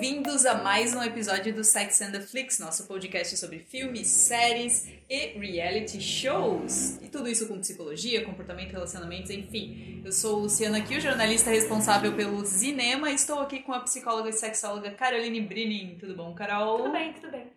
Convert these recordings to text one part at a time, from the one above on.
Bem-vindos a mais um episódio do Sex and the Flix, nosso podcast sobre filmes, séries e reality shows. E tudo isso com psicologia, comportamento, relacionamentos, enfim. Eu sou Luciana Kiel, jornalista responsável pelo cinema, e estou aqui com a psicóloga e sexóloga Caroline Brinin. Tudo bom, Carol? Tudo bem, tudo bem.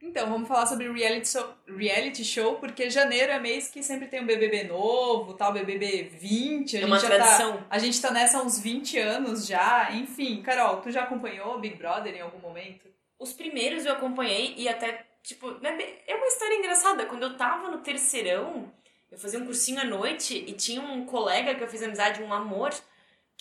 Então, vamos falar sobre reality show, reality show, porque janeiro é mês que sempre tem um BBB novo, tal, BBB 20. A É gente uma já tradição. Tá, a gente tá nessa há uns 20 anos já. Enfim, Carol, tu já acompanhou Big Brother em algum momento? Os primeiros eu acompanhei e até, tipo, né, é uma história engraçada. Quando eu tava no terceirão, eu fazia um cursinho à noite e tinha um colega que eu fiz amizade, um amor,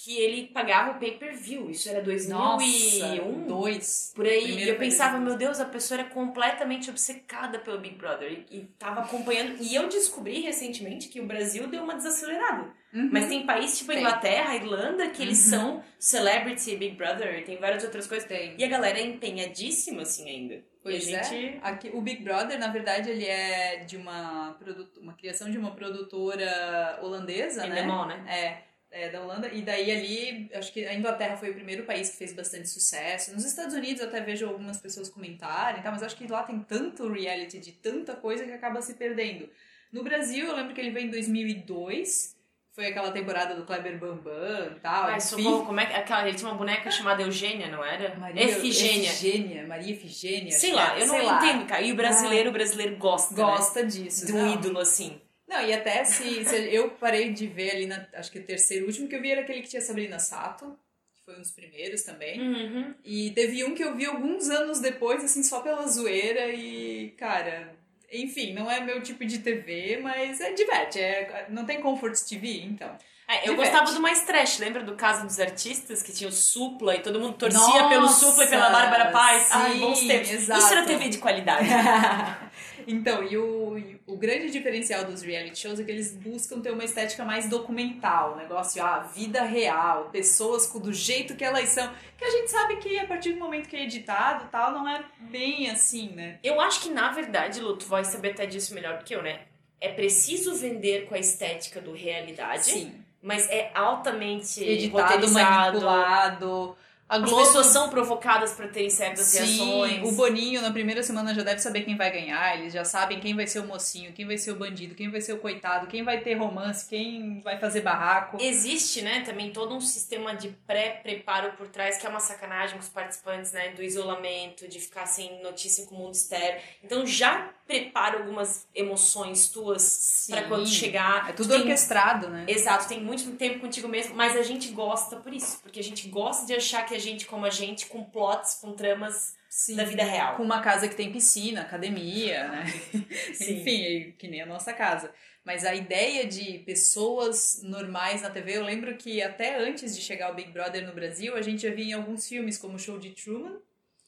que ele pagava o pay-per-view. Isso era 2001. dois. Por aí, Primeiro e eu pensava, meu Deus, a pessoa era completamente obcecada pelo Big Brother e, e tava acompanhando. E eu descobri recentemente que o Brasil deu uma desacelerada. Uhum. Mas tem país tipo a Tem. Inglaterra, Irlanda, que eles Uhum. são Celebrity Big Brother e tem várias outras coisas. Tem. E a galera é empenhadíssima assim ainda. Pois e a gente. é. Aqui, o Big Brother, na verdade, ele é de uma, produ- uma criação de uma produtora holandesa, né? Endemol, né? É, é, da Holanda. E daí ali, acho que a Inglaterra foi o primeiro país que fez bastante sucesso. Nos Estados Unidos eu até vejo algumas pessoas comentarem, tá? mas acho que lá tem tanto reality de tanta coisa que acaba se perdendo. No Brasil, eu lembro que ele veio em 2002. Foi aquela temporada do Kleber Bambam e tal. Enfim. socorro, como é que. Aquela, ele tinha uma boneca chamada Eugênia, não era? Maria Efigênia. Efigênia, Maria Efigênia. Sei lá, é, eu não sei lá. entendo, cara. E o brasileiro, o brasileiro gosta. né? Gosta disso. De um não. ídolo, assim. Não, e até se, se eu parei de ver ali, na, acho que o terceiro, o último que eu vi era aquele que tinha Sabrina Sato, que foi um dos primeiros também. Uhum. E teve um que eu vi alguns anos depois, assim, só pela zoeira e, cara, enfim, não é meu tipo de TV, mas é diverte, é, não tem Comfort TV, então. É, eu Diverte. gostava do mais trash, lembra do Casa dos Artistas, que tinha o Supla e todo mundo torcia Nossa, pelo Supla e pela Bárbara Paz? Ai, sim, bons tempos. exato. Isso era TV de qualidade. então, e o, e o grande diferencial dos reality shows é que eles buscam ter uma estética mais documental, um negócio, ah, vida real, pessoas com- do jeito que elas são. Que a gente sabe que a partir do momento que é editado tal, não é bem assim, né? Eu acho que, na verdade, Lu, tu vai saber até disso melhor do que eu, né? É preciso vender com a estética do realidade, Sim. mas é altamente Editado, manipulado. A As Globo pessoas são provocadas para terem certas Sim, reações. o Boninho na primeira semana já deve saber quem vai ganhar, eles já sabem quem vai ser o mocinho, quem vai ser o bandido, quem vai ser o coitado, quem vai ter romance, quem vai fazer barraco. Existe, né, também todo um sistema de pré-preparo por trás, que é uma sacanagem com os participantes, né, do isolamento, de ficar sem notícia com o mundo externo. Então já prepara algumas emoções tuas para quando chegar. É tudo tem- orquestrado, né? Exato, tem muito tempo contigo mesmo, mas a gente gosta por isso, porque a gente gosta de achar que a gente, como a gente, com plots, com tramas Sim. da vida real. Com uma casa que tem piscina, academia, né? Sim. Enfim, que nem a nossa casa. Mas a ideia de pessoas normais na TV, eu lembro que até antes de chegar o Big Brother no Brasil, a gente já via em alguns filmes como o Show de Truman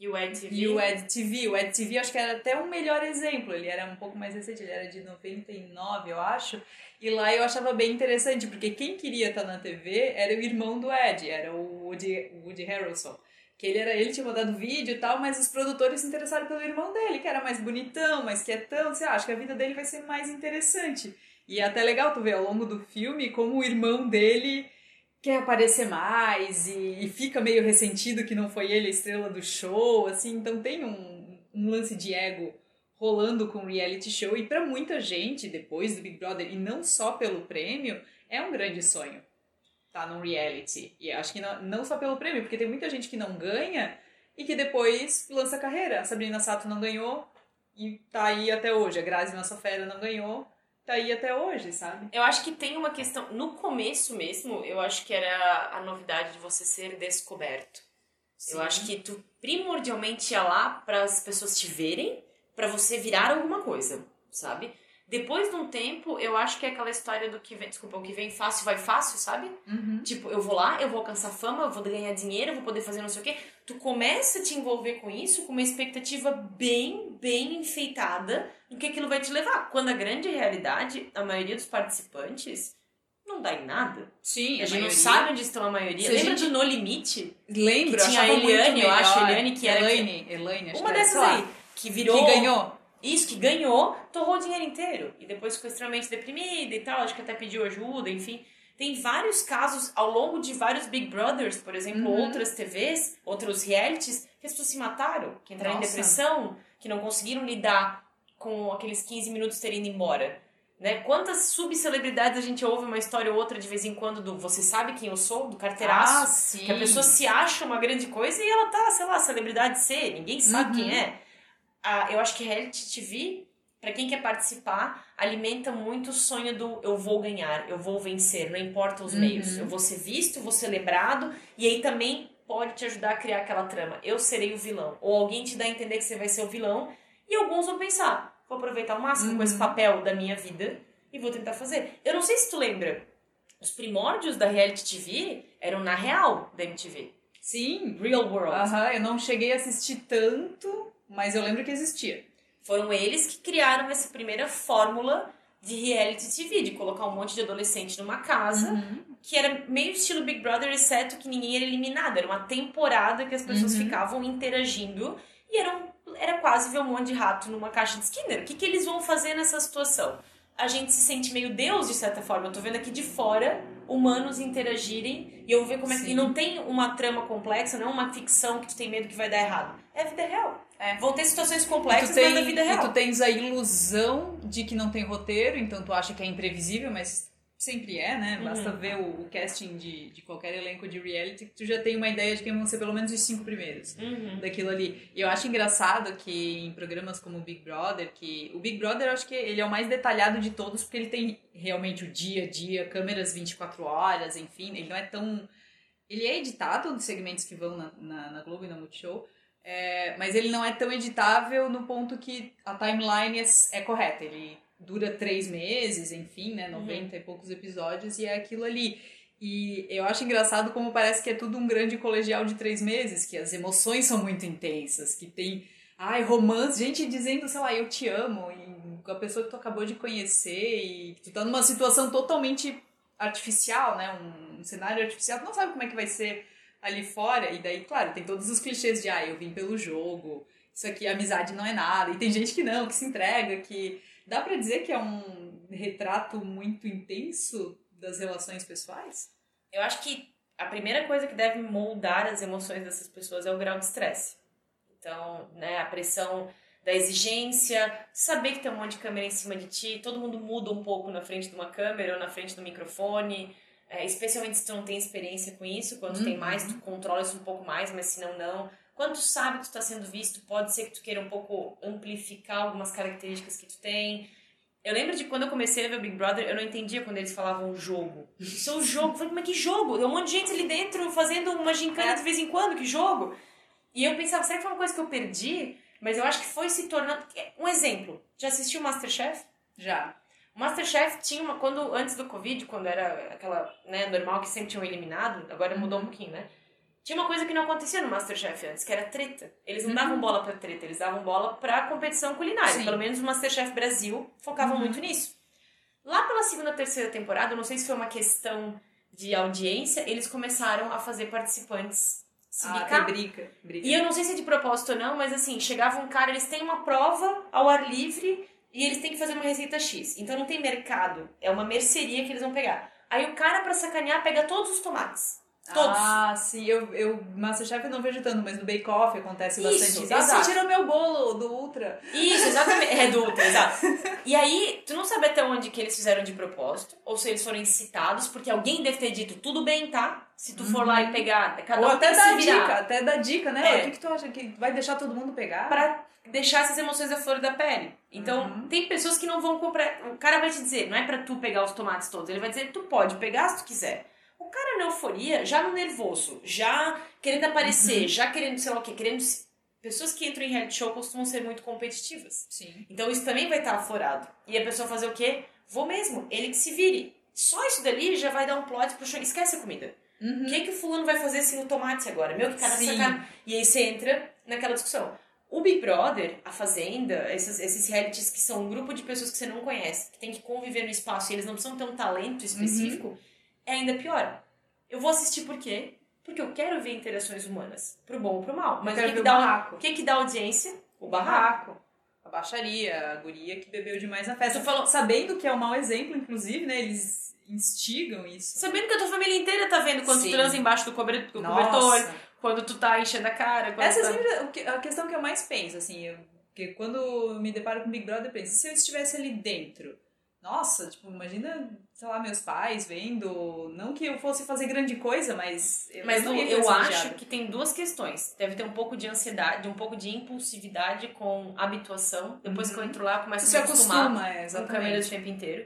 E o Ed TV. e o Ed TV. O Ed TV acho que era até um melhor exemplo. Ele era um pouco mais recente, ele era de 99, eu acho. E lá eu achava bem interessante, porque quem queria estar na TV era o irmão do Ed, era o Woody, Woody Harrelson. Que ele, era, ele tinha mandado vídeo e tal, mas os produtores se interessaram pelo irmão dele, que era mais bonitão, mais quietão. Você acha que a vida dele vai ser mais interessante. E é até legal tu ver ao longo do filme como o irmão dele quer aparecer mais e, e fica meio ressentido que não foi ele a estrela do show, assim, então tem um, um lance de ego rolando com o reality show e pra muita gente depois do Big Brother e não só pelo prêmio, é um grande sonho tá num reality. E acho que não, não só pelo prêmio, porque tem muita gente que não ganha e que depois lança carreira. A Sabrina Sato não ganhou e tá aí até hoje. A Grazi Massafera não ganhou, tá aí até hoje, sabe? Eu acho que tem uma questão. No começo mesmo, eu acho que era a novidade de você ser descoberto. Eu acho que tu primordialmente ia lá para as pessoas te verem, para você virar alguma coisa, sabe? Depois de um tempo, eu acho que é aquela história do que vem, desculpa, o que vem fácil vai fácil, sabe? Uhum. Tipo, eu vou lá, eu vou alcançar fama, eu vou ganhar dinheiro, eu vou poder fazer não sei o quê. Tu começa a te envolver com isso com uma expectativa bem, bem enfeitada do que aquilo vai te levar. Quando a grande realidade, a maioria dos participantes não dá em nada. Sim, A a gente não maioria- sabe onde estão a maioria. Se a Lembra gente- do No Limite? Lembro, Que tinha a Eliane, eu acho. Eliane, que era- Elaine, Elaine, acho Uma que dessas aí. Que virou. Que ganhou. Isso, que ganhou, torrou o dinheiro inteiro. E depois ficou extremamente deprimida e tal. Acho que até pediu ajuda, enfim. Tem vários casos ao longo de vários Big Brothers, por exemplo, Uhum. outras TVs, outros realities, que as pessoas se mataram, que entraram em Nossa. depressão, que não conseguiram lidar com aqueles 15 minutos terem ido embora. Né? Quantas subcelebridades a gente ouve uma história ou outra de vez em quando do Você Sabe Quem Eu Sou, do carteiraço? Ah, sim. Que a pessoa se acha uma grande coisa e ela tá, sei lá, celebridade C, ninguém sabe Uhum. quem é. Ah, eu acho que reality TV, pra quem quer participar, alimenta muito o sonho do eu vou ganhar, eu vou vencer, não importa os Uhum. meios. Eu vou ser visto, vou ser lembrado, e aí também pode te ajudar a criar aquela trama. Eu serei o vilão. Ou alguém te dá a entender que você vai ser o vilão, e alguns vão pensar, vou aproveitar o máximo com Uhum. esse papel da minha vida e vou tentar fazer. Eu não sei se tu lembra, os primórdios da reality TV eram na real da MTV. Sim. Real World. Aham, eu não cheguei a assistir tanto, mas eu lembro que existia. Foram eles que criaram essa primeira fórmula de reality TV, de colocar um monte de adolescente numa casa, Uhum. que era meio estilo Big Brother, exceto que ninguém era eliminado. Era uma temporada que as pessoas Uhum. ficavam interagindo e eram, era quase ver um monte de rato numa caixa de Skinner. O que, que eles vão fazer nessa situação? A gente se sente meio Deus, de certa forma. Eu tô vendo aqui de fora humanos interagirem e eu vou ver como é que. Sim. E não tem uma trama complexa, não é uma ficção que tu tem medo que vai dar errado. É vida real. É. Vão ter situações complexas, tem, na vida real. e tu tens a ilusão de que não tem roteiro, então tu acha que é imprevisível, mas sempre é, né? Basta Uhum. ver o, o casting de, de qualquer elenco de reality que tu já tem uma ideia de quem vão ser pelo menos os cinco primeiros Uhum. daquilo ali. E eu acho engraçado que em programas como o Big Brother, que o Big Brother eu acho que ele é o mais detalhado de todos porque ele tem realmente o dia a dia, câmeras 24 horas, enfim, ele não é tão ele é editado dos segmentos que vão na, na, na Globo e na Multishow, é, mas ele não é tão editável no ponto que a timeline é, é correta. Ele dura três meses, enfim, né? 90 e poucos episódios, e é aquilo ali. E eu acho engraçado como parece que é tudo um grande colegial de três meses, que as emoções são muito intensas, que tem. Ai, romance, gente dizendo, sei lá, eu te amo, e com a pessoa que tu acabou de conhecer, e tu tá numa situação totalmente artificial, né? Um, um cenário artificial, tu não sabe como é que vai ser ali fora. E daí, claro, tem todos os clichês de, ah, eu vim pelo jogo, isso aqui, amizade não é nada. E tem gente que não, que se entrega, que. Dá pra dizer que é um retrato muito intenso das relações pessoais? Eu acho que a primeira coisa que deve moldar as emoções dessas pessoas é o grau de estresse. Então, né, a pressão da exigência, saber que tem um monte de câmera em cima de ti, todo mundo muda um pouco na frente de uma câmera ou na frente do microfone, é, especialmente se tu não tem experiência com isso, quando tu tem Uhum. mais, tu controla isso um pouco mais, mas se não, não. Quando tu sabe que tu tá sendo visto, pode ser que tu queira um pouco amplificar algumas características que tu tem. Eu lembro de quando eu comecei a ver o Big Brother, eu não entendia quando eles falavam jogo. Isso é um jogo. Eu falei, mas que jogo? Tem um monte de gente ali dentro fazendo uma gincana É. de vez em quando, que jogo? E eu pensava, será que foi uma coisa que eu perdi? Mas eu acho que foi se tornando. Um exemplo. Já assistiu Masterchef? Já. O Masterchef tinha uma. Quando, antes do Covid, quando era aquela, né, normal que sempre tinham eliminado, agora mudou um pouquinho, né? Tinha uma coisa que não acontecia no Masterchef antes, que era treta. Eles não Uhum. davam bola pra treta, eles davam bola pra competição culinária. Sim. Pelo menos o Masterchef Brasil focava Uhum. muito nisso. Lá pela segunda, terceira temporada, não sei se foi uma questão de audiência, eles começaram a fazer participantes se Ah, bicar. briga. briga. E eu não sei se é de propósito ou não, mas assim, chegava um cara, eles têm uma prova ao ar livre e eles têm que fazer uma receita X. Então não tem mercado, é uma mercearia que eles vão pegar. Aí o cara, pra sacanear, pega todos os tomates. Todos. Ah, sim, eu, eu Masterchef eu não vejo tanto, mas no Bake Off acontece Isso, bastante isso. exato. Você tirou meu bolo do Ultra. Isso, exatamente. É do Ultra, exato. E aí, tu não sabe até onde que eles fizeram de propósito, ou se eles foram incitados, porque alguém deve ter dito, tudo bem, tá? Se tu for lá e pegar, cada Ou um até dá se dica, até dá dica, né? É. O que, que tu acha que vai deixar todo mundo pegar? Pra deixar essas emoções à flor da pele. Então, Uhum. tem pessoas que não vão comprar. O cara vai te dizer, não é pra tu pegar os tomates todos, ele vai dizer, tu pode pegar se tu quiser. O cara na euforia, já no nervoso, já querendo aparecer, Uhum. já querendo, sei lá o quê, querendo. Pessoas que entram em reality show costumam ser muito competitivas. Sim. Então isso também vai estar aflorado. E a pessoa fazer o quê? Vou mesmo, ele que se vire. Só isso dali já vai dar um plot pro show. Esquece a comida. O que, que o fulano vai fazer sem o tomate agora? Meu, que cara sacana. E aí você entra naquela discussão. O Big Brother, a Fazenda, esses, esses realities que são um grupo de pessoas que você não conhece, que tem que conviver no espaço e eles não precisam ter um talento específico, é ainda pior. Eu vou assistir por quê? Porque eu quero ver interações humanas, pro bom ou pro mal. Mas o que, que, o dá, o que, que dá audiência? O barraco. Barraco. baixaria, a guria que bebeu demais na festa. Tu falou- Sabendo que é um mau exemplo, inclusive, né? Eles instigam isso. Sabendo que a tua família inteira tá vendo quando Sim. tu transa embaixo do cobertor, quando tu tá enchendo a cara. Essa é tá... sempre o que- a questão que eu mais penso, assim, eu, porque quando me deparo com Big Brother, eu penso, se eu estivesse ali dentro, nossa, tipo, imagina, sei lá, meus pais vendo, não que eu fosse fazer grande coisa, mas eu Mas não eu, acho que tem duas questões. Deve ter um pouco de ansiedade, um pouco de impulsividade com habituação. Depois que eu entro lá, começo a me acostumar acostuma, é, com câmera o tempo inteiro.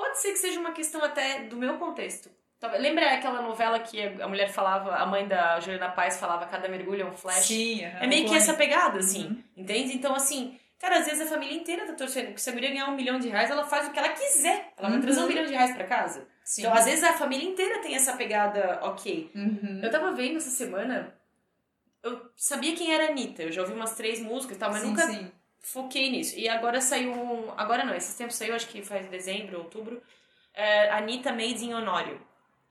Pode ser que seja uma questão até do meu contexto. Lembra aquela novela que a mulher falava, a mãe da Juliana Paz falava cada mergulho é um flash? Sim, É meio que essa pegada, assim. Uhum. Entende? Então, assim, cara, às vezes a família inteira tá torcendo. Porque se a guria ganhar um milhão de reais, ela faz o que ela quiser. Ela vai Uhum. trazer um milhão de reais pra casa. Sim. Então, às vezes a família inteira tem essa pegada, ok. Uhum. Eu tava vendo essa semana, eu sabia quem era a Anitta. Eu já ouvi umas três músicas e tal, mas sim, nunca sim. Foquei nisso. E agora saiu um. Agora não, esses tempos saiu, acho que faz dezembro, outubro. É, Anitta Made in Honório.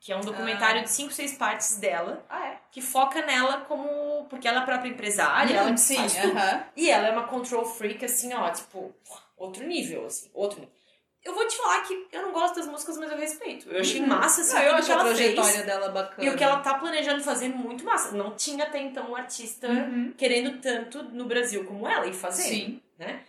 Que é um documentário Ah. de cinco, seis partes dela, Ah, é? que foca nela como. Porque ela é a própria empresária, ela Uhum, que sim, faz tudo. aham. E ela é uma control freak, assim, ó, tipo, outro nível, assim, outro nível. Eu vou te falar que eu não gosto das músicas, mas eu respeito. Eu achei massa, assim, Uhum. Não, eu a ela trajetória fez. dela bacana. E o que ela tá planejando fazer muito massa. Não tinha até então um artista Uhum. querendo tanto no Brasil como ela e fazendo, Sim. né?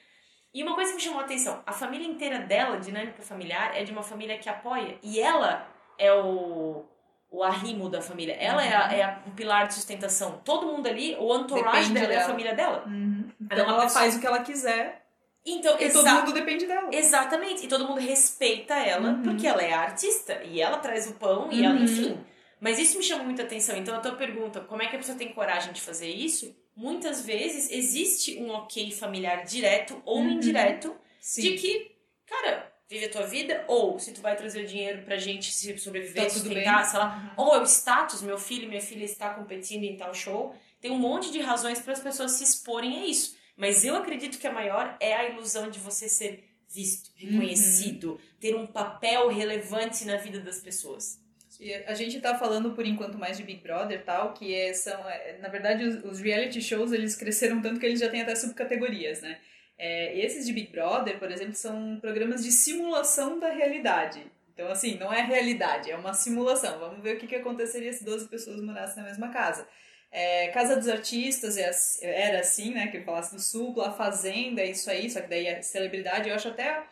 E uma coisa que me chamou a atenção, a família inteira dela, dinâmica familiar, é de uma família que apoia. E ela é o, o arrimo da família. Ela é, a, é a- um pilar de sustentação. Todo mundo ali, o entourage Depende dela, é a família dela. Uhum. Ela Então é ela pessoa- faz o que ela quiser Então, e todo mundo depende dela. Exatamente. E todo mundo respeita ela Uhum. porque ela é artista. E ela traz o pão e ela, Uhum. enfim. Mas isso me chama muita atenção. Então a tua pergunta, como é que a pessoa tem coragem de fazer isso? Muitas vezes existe um ok familiar direto ou Uhum. indireto Sim. de que, cara, vive a tua vida, ou se tu vai trazer o dinheiro pra gente se sobreviver, Tá sustentar, bem. sei lá, ou é o status, meu filho, minha filha está competindo em tal show. Tem um monte de razões para as pessoas se exporem a isso. Mas eu acredito que a maior é a ilusão de você ser visto, reconhecido, ter um papel relevante na vida das pessoas. E a gente tá falando por enquanto mais de Big Brother tal, que é, são, é, na verdade, os, os reality shows eles cresceram tanto que eles já têm até subcategorias, né? É, esses de Big Brother, por exemplo, são programas de simulação da realidade. Então, assim, não é realidade, é uma simulação. Vamos ver o que, que aconteceria se 12 pessoas morassem na mesma casa. É, casa dos Artistas é era assim, né? Que eu falasse do Supla, a Fazenda, isso aí, só que daí é celebridade. Eu acho até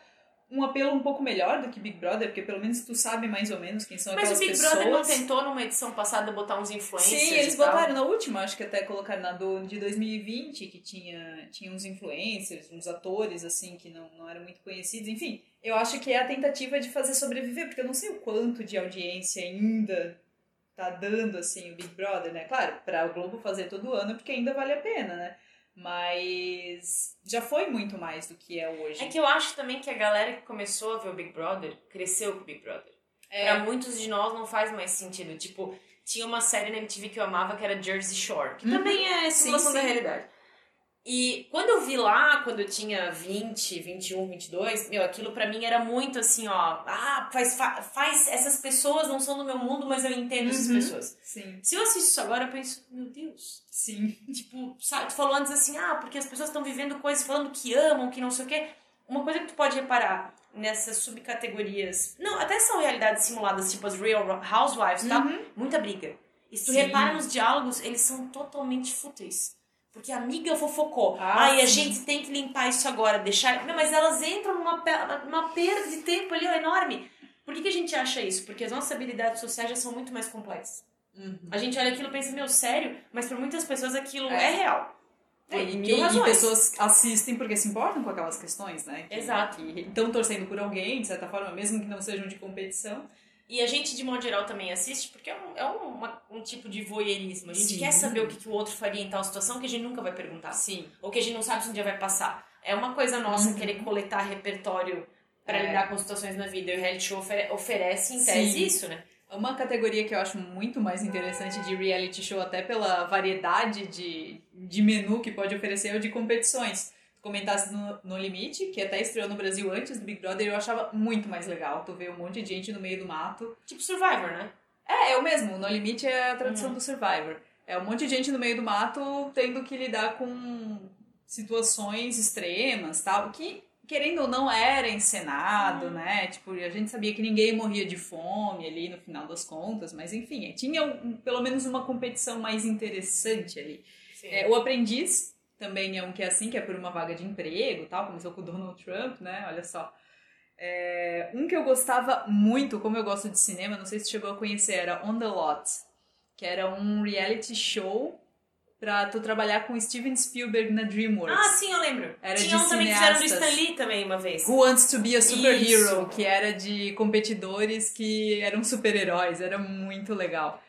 um apelo um pouco melhor do que Big Brother, porque pelo menos tu sabe mais ou menos quem são Mas o aquelas Big pessoas. Brother não tentou numa edição passada botar uns influencers Sim, eles e botaram na última, acho que até colocaram na do, de 2020, que tinha, tinha uns influencers, uns atores, assim, que não, não eram muito conhecidos. Enfim, eu acho que é a tentativa de fazer sobreviver, porque eu não sei o quanto de audiência ainda tá dando, assim, o Big Brother, né? Claro, pra o Globo fazer todo ano, porque ainda vale a pena, né? Mas já foi muito mais do que é hoje. É que eu acho também que a galera que começou a ver o Big Brother cresceu com o Big Brother. É. Pra muitos de nós não faz mais sentido. Tipo, tinha uma série na MTV que eu amava que era Jersey Shore, que Uhum. também é simulação Sim, da sim. realidade. E quando eu vi lá, quando eu tinha 20, 21, 22, meu, aquilo pra mim era muito assim, ó. Ah, faz, fa- faz. Essas pessoas não são do meu mundo, mas eu entendo essas Uhum. pessoas. Sim, Se eu assisto isso agora, eu penso, meu Deus. sim. Tipo, sabe, tu falou antes assim, ah, porque as pessoas estão vivendo coisas falando que amam, que não sei o quê. Uma coisa que tu pode reparar nessas subcategorias, não, até são realidades simuladas, tipo as Real Housewives, tá? Uhum. Muita briga. E se tu repara nos diálogos, eles são totalmente fúteis. Porque a amiga fofocou. Ah, Ai, a gente tem que limpar isso agora, deixar. Não, mas elas entram numa, pe- numa perda de tempo ali, ó, enorme. Por que, que a gente acha isso? Porque as nossas habilidades sociais já são muito mais complexas. Uhum. A gente olha aquilo e pensa, meu, sério? Mas para muitas pessoas aquilo É. é, real. É, e, mil e pessoas assistem porque se importam com aquelas questões, né? Que, Exato. Que estão torcendo por alguém, de certa forma, mesmo que não sejam de competição. E a gente, de modo geral, também assiste porque é um, é um, uma- um tipo de voyeurismo. A gente Sim. quer saber o que, que o outro faria em tal situação que a gente nunca vai perguntar. Sim. Ou que a gente não sabe se um dia vai passar. É uma coisa nossa Uhum. querer coletar repertório para É. lidar com situações na vida. E o reality show ofere- oferece, em tese, Sim. isso, né? Uma categoria que eu acho muito mais interessante de reality show, até pela variedade de, de menu que pode oferecer, é o de competições. Comentasse no, no Limite, que até estreou no Brasil antes do Big Brother, eu achava muito mais legal. Tu vê um monte de gente no meio do mato. Tipo Survivor, né? É, é o mesmo. No Limite é a tradução Uhum. do Survivor. É um monte de gente no meio do mato tendo que lidar com situações extremas, tal, que querendo ou não era encenado, Uhum. né? Tipo, a gente sabia que ninguém morria de fome ali no final das contas, mas enfim, tinha um- pelo menos uma competição mais interessante ali. É, o Aprendiz também é um que é assim, que é por uma vaga de emprego tal, começou com o Donald Trump, né? Olha só. É, um que eu gostava muito, como eu gosto de cinema, não sei se chegou a conhecer, era On the Lot, que era um reality show pra tu trabalhar com Steven Spielberg na DreamWorks. Ah, sim, eu lembro. Era Tinha de um também que fizeram do. Stan Lee também uma vez. Who Wants to Be a Superhero, Isso. que era de competidores que eram super-heróis, era muito legal.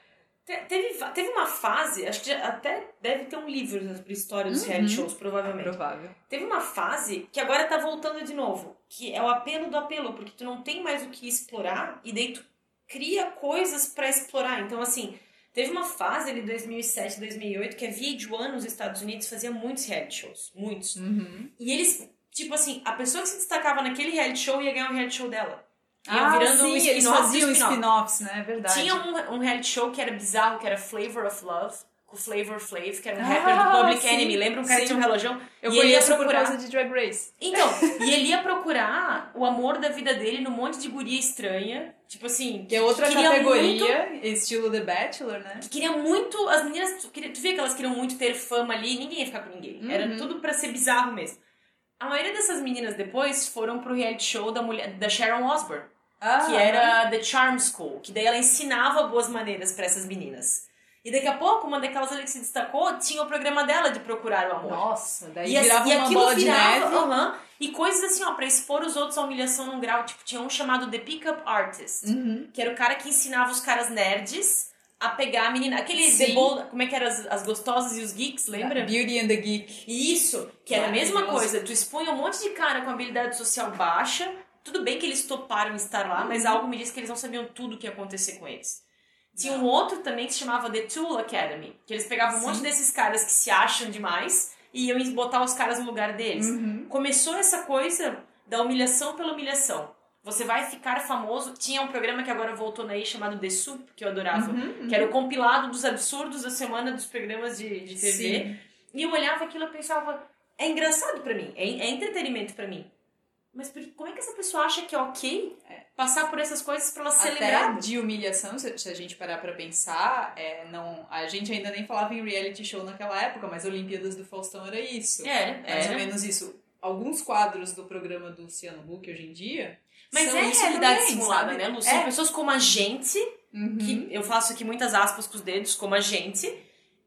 Te- Teve, teve uma fase, acho que até deve ter um livro sobre história dos Uhum. reality shows, provavelmente. Provável. Teve uma fase que agora tá voltando de novo, que é o apelo do apelo, porque tu não tem mais o que explorar e daí tu cria coisas pra explorar. Então, assim, teve uma fase ali 2007, 2008 que a VH1 nos Estados Unidos fazia muitos reality shows, muitos. Uhum. E eles, tipo assim, a pessoa que se destacava naquele reality show ia ganhar um reality show dela. Ia Ah, virando um sim, eles spin-off do faziam spin-off. spin-offs, né? É verdade. Tinha um, um reality show que era bizarro, que era Flavor of Love, com o Flavor Flav, que era um Ah, rapper do Public sim, Enemy. Lembra um cara que tinha um relojão? Eu e ele ia conheço por procurar. causa de Drag Race. Então, e ele ia procurar o amor da vida dele num monte de guria estranha. Tipo assim, Que é outra queria categoria, estilo The Bachelor, né? que queria muito. As meninas, tu, queria, tu via que elas queriam muito ter fama ali, ninguém ia ficar com ninguém. Era Uhum. tudo pra ser bizarro mesmo. A maioria dessas meninas depois foram pro reality show da mulher da Sharon Osbourne, Ah, que era The Charm School, que daí ela ensinava boas maneiras pra essas meninas. E daqui a pouco, uma daquelas ali que se destacou tinha o programa dela de procurar o amor. Nossa, daí E, virava e uma bola virava, de neve. aham, e coisas assim, ó, pra expor os outros à humilhação num grau. Tipo, tinha um chamado The Pickup Artist, Uhum. que era o cara que ensinava os caras nerds a pegar a menina. Aquele Sim. The Bold, como é que era as, as gostosas e os geeks, lembra? Beauty and the Geek. Isso, que era a mesma coisa. Tu expunha um monte de cara com habilidade social baixa. Tudo bem que eles toparam estar lá, mas Uhum. algo me diz que eles não sabiam tudo o que ia acontecer com eles. Tinha um outro também que se chamava The Tool Academy, que eles pegavam um Sim. monte desses caras que se acham demais e iam botar os caras no lugar deles. Uhum. Começou essa coisa da humilhação pela humilhação. Você vai ficar famoso. Tinha um programa que agora voltou naí chamado The Soup, que eu adorava. Uhum. Que era o compilado dos absurdos da semana dos programas de, de TV. Sim. E eu olhava aquilo e pensava, é engraçado pra mim, é, é entretenimento pra mim. Mas por- como é que essa pessoa acha que é ok passar por essas coisas pra ela Até lembrada? de humilhação, se a gente parar pra pensar, é, não, a gente ainda nem falava em reality show naquela época, mas Olimpíadas do Faustão era isso. É, Mais ou é. menos isso. Alguns quadros do programa do Luciano Huck hoje em dia. Mas são é isso realidade também, simulada, sabe? né, Lu? É. São pessoas como a gente, Uhum. que eu faço aqui muitas aspas com os dedos, como a gente,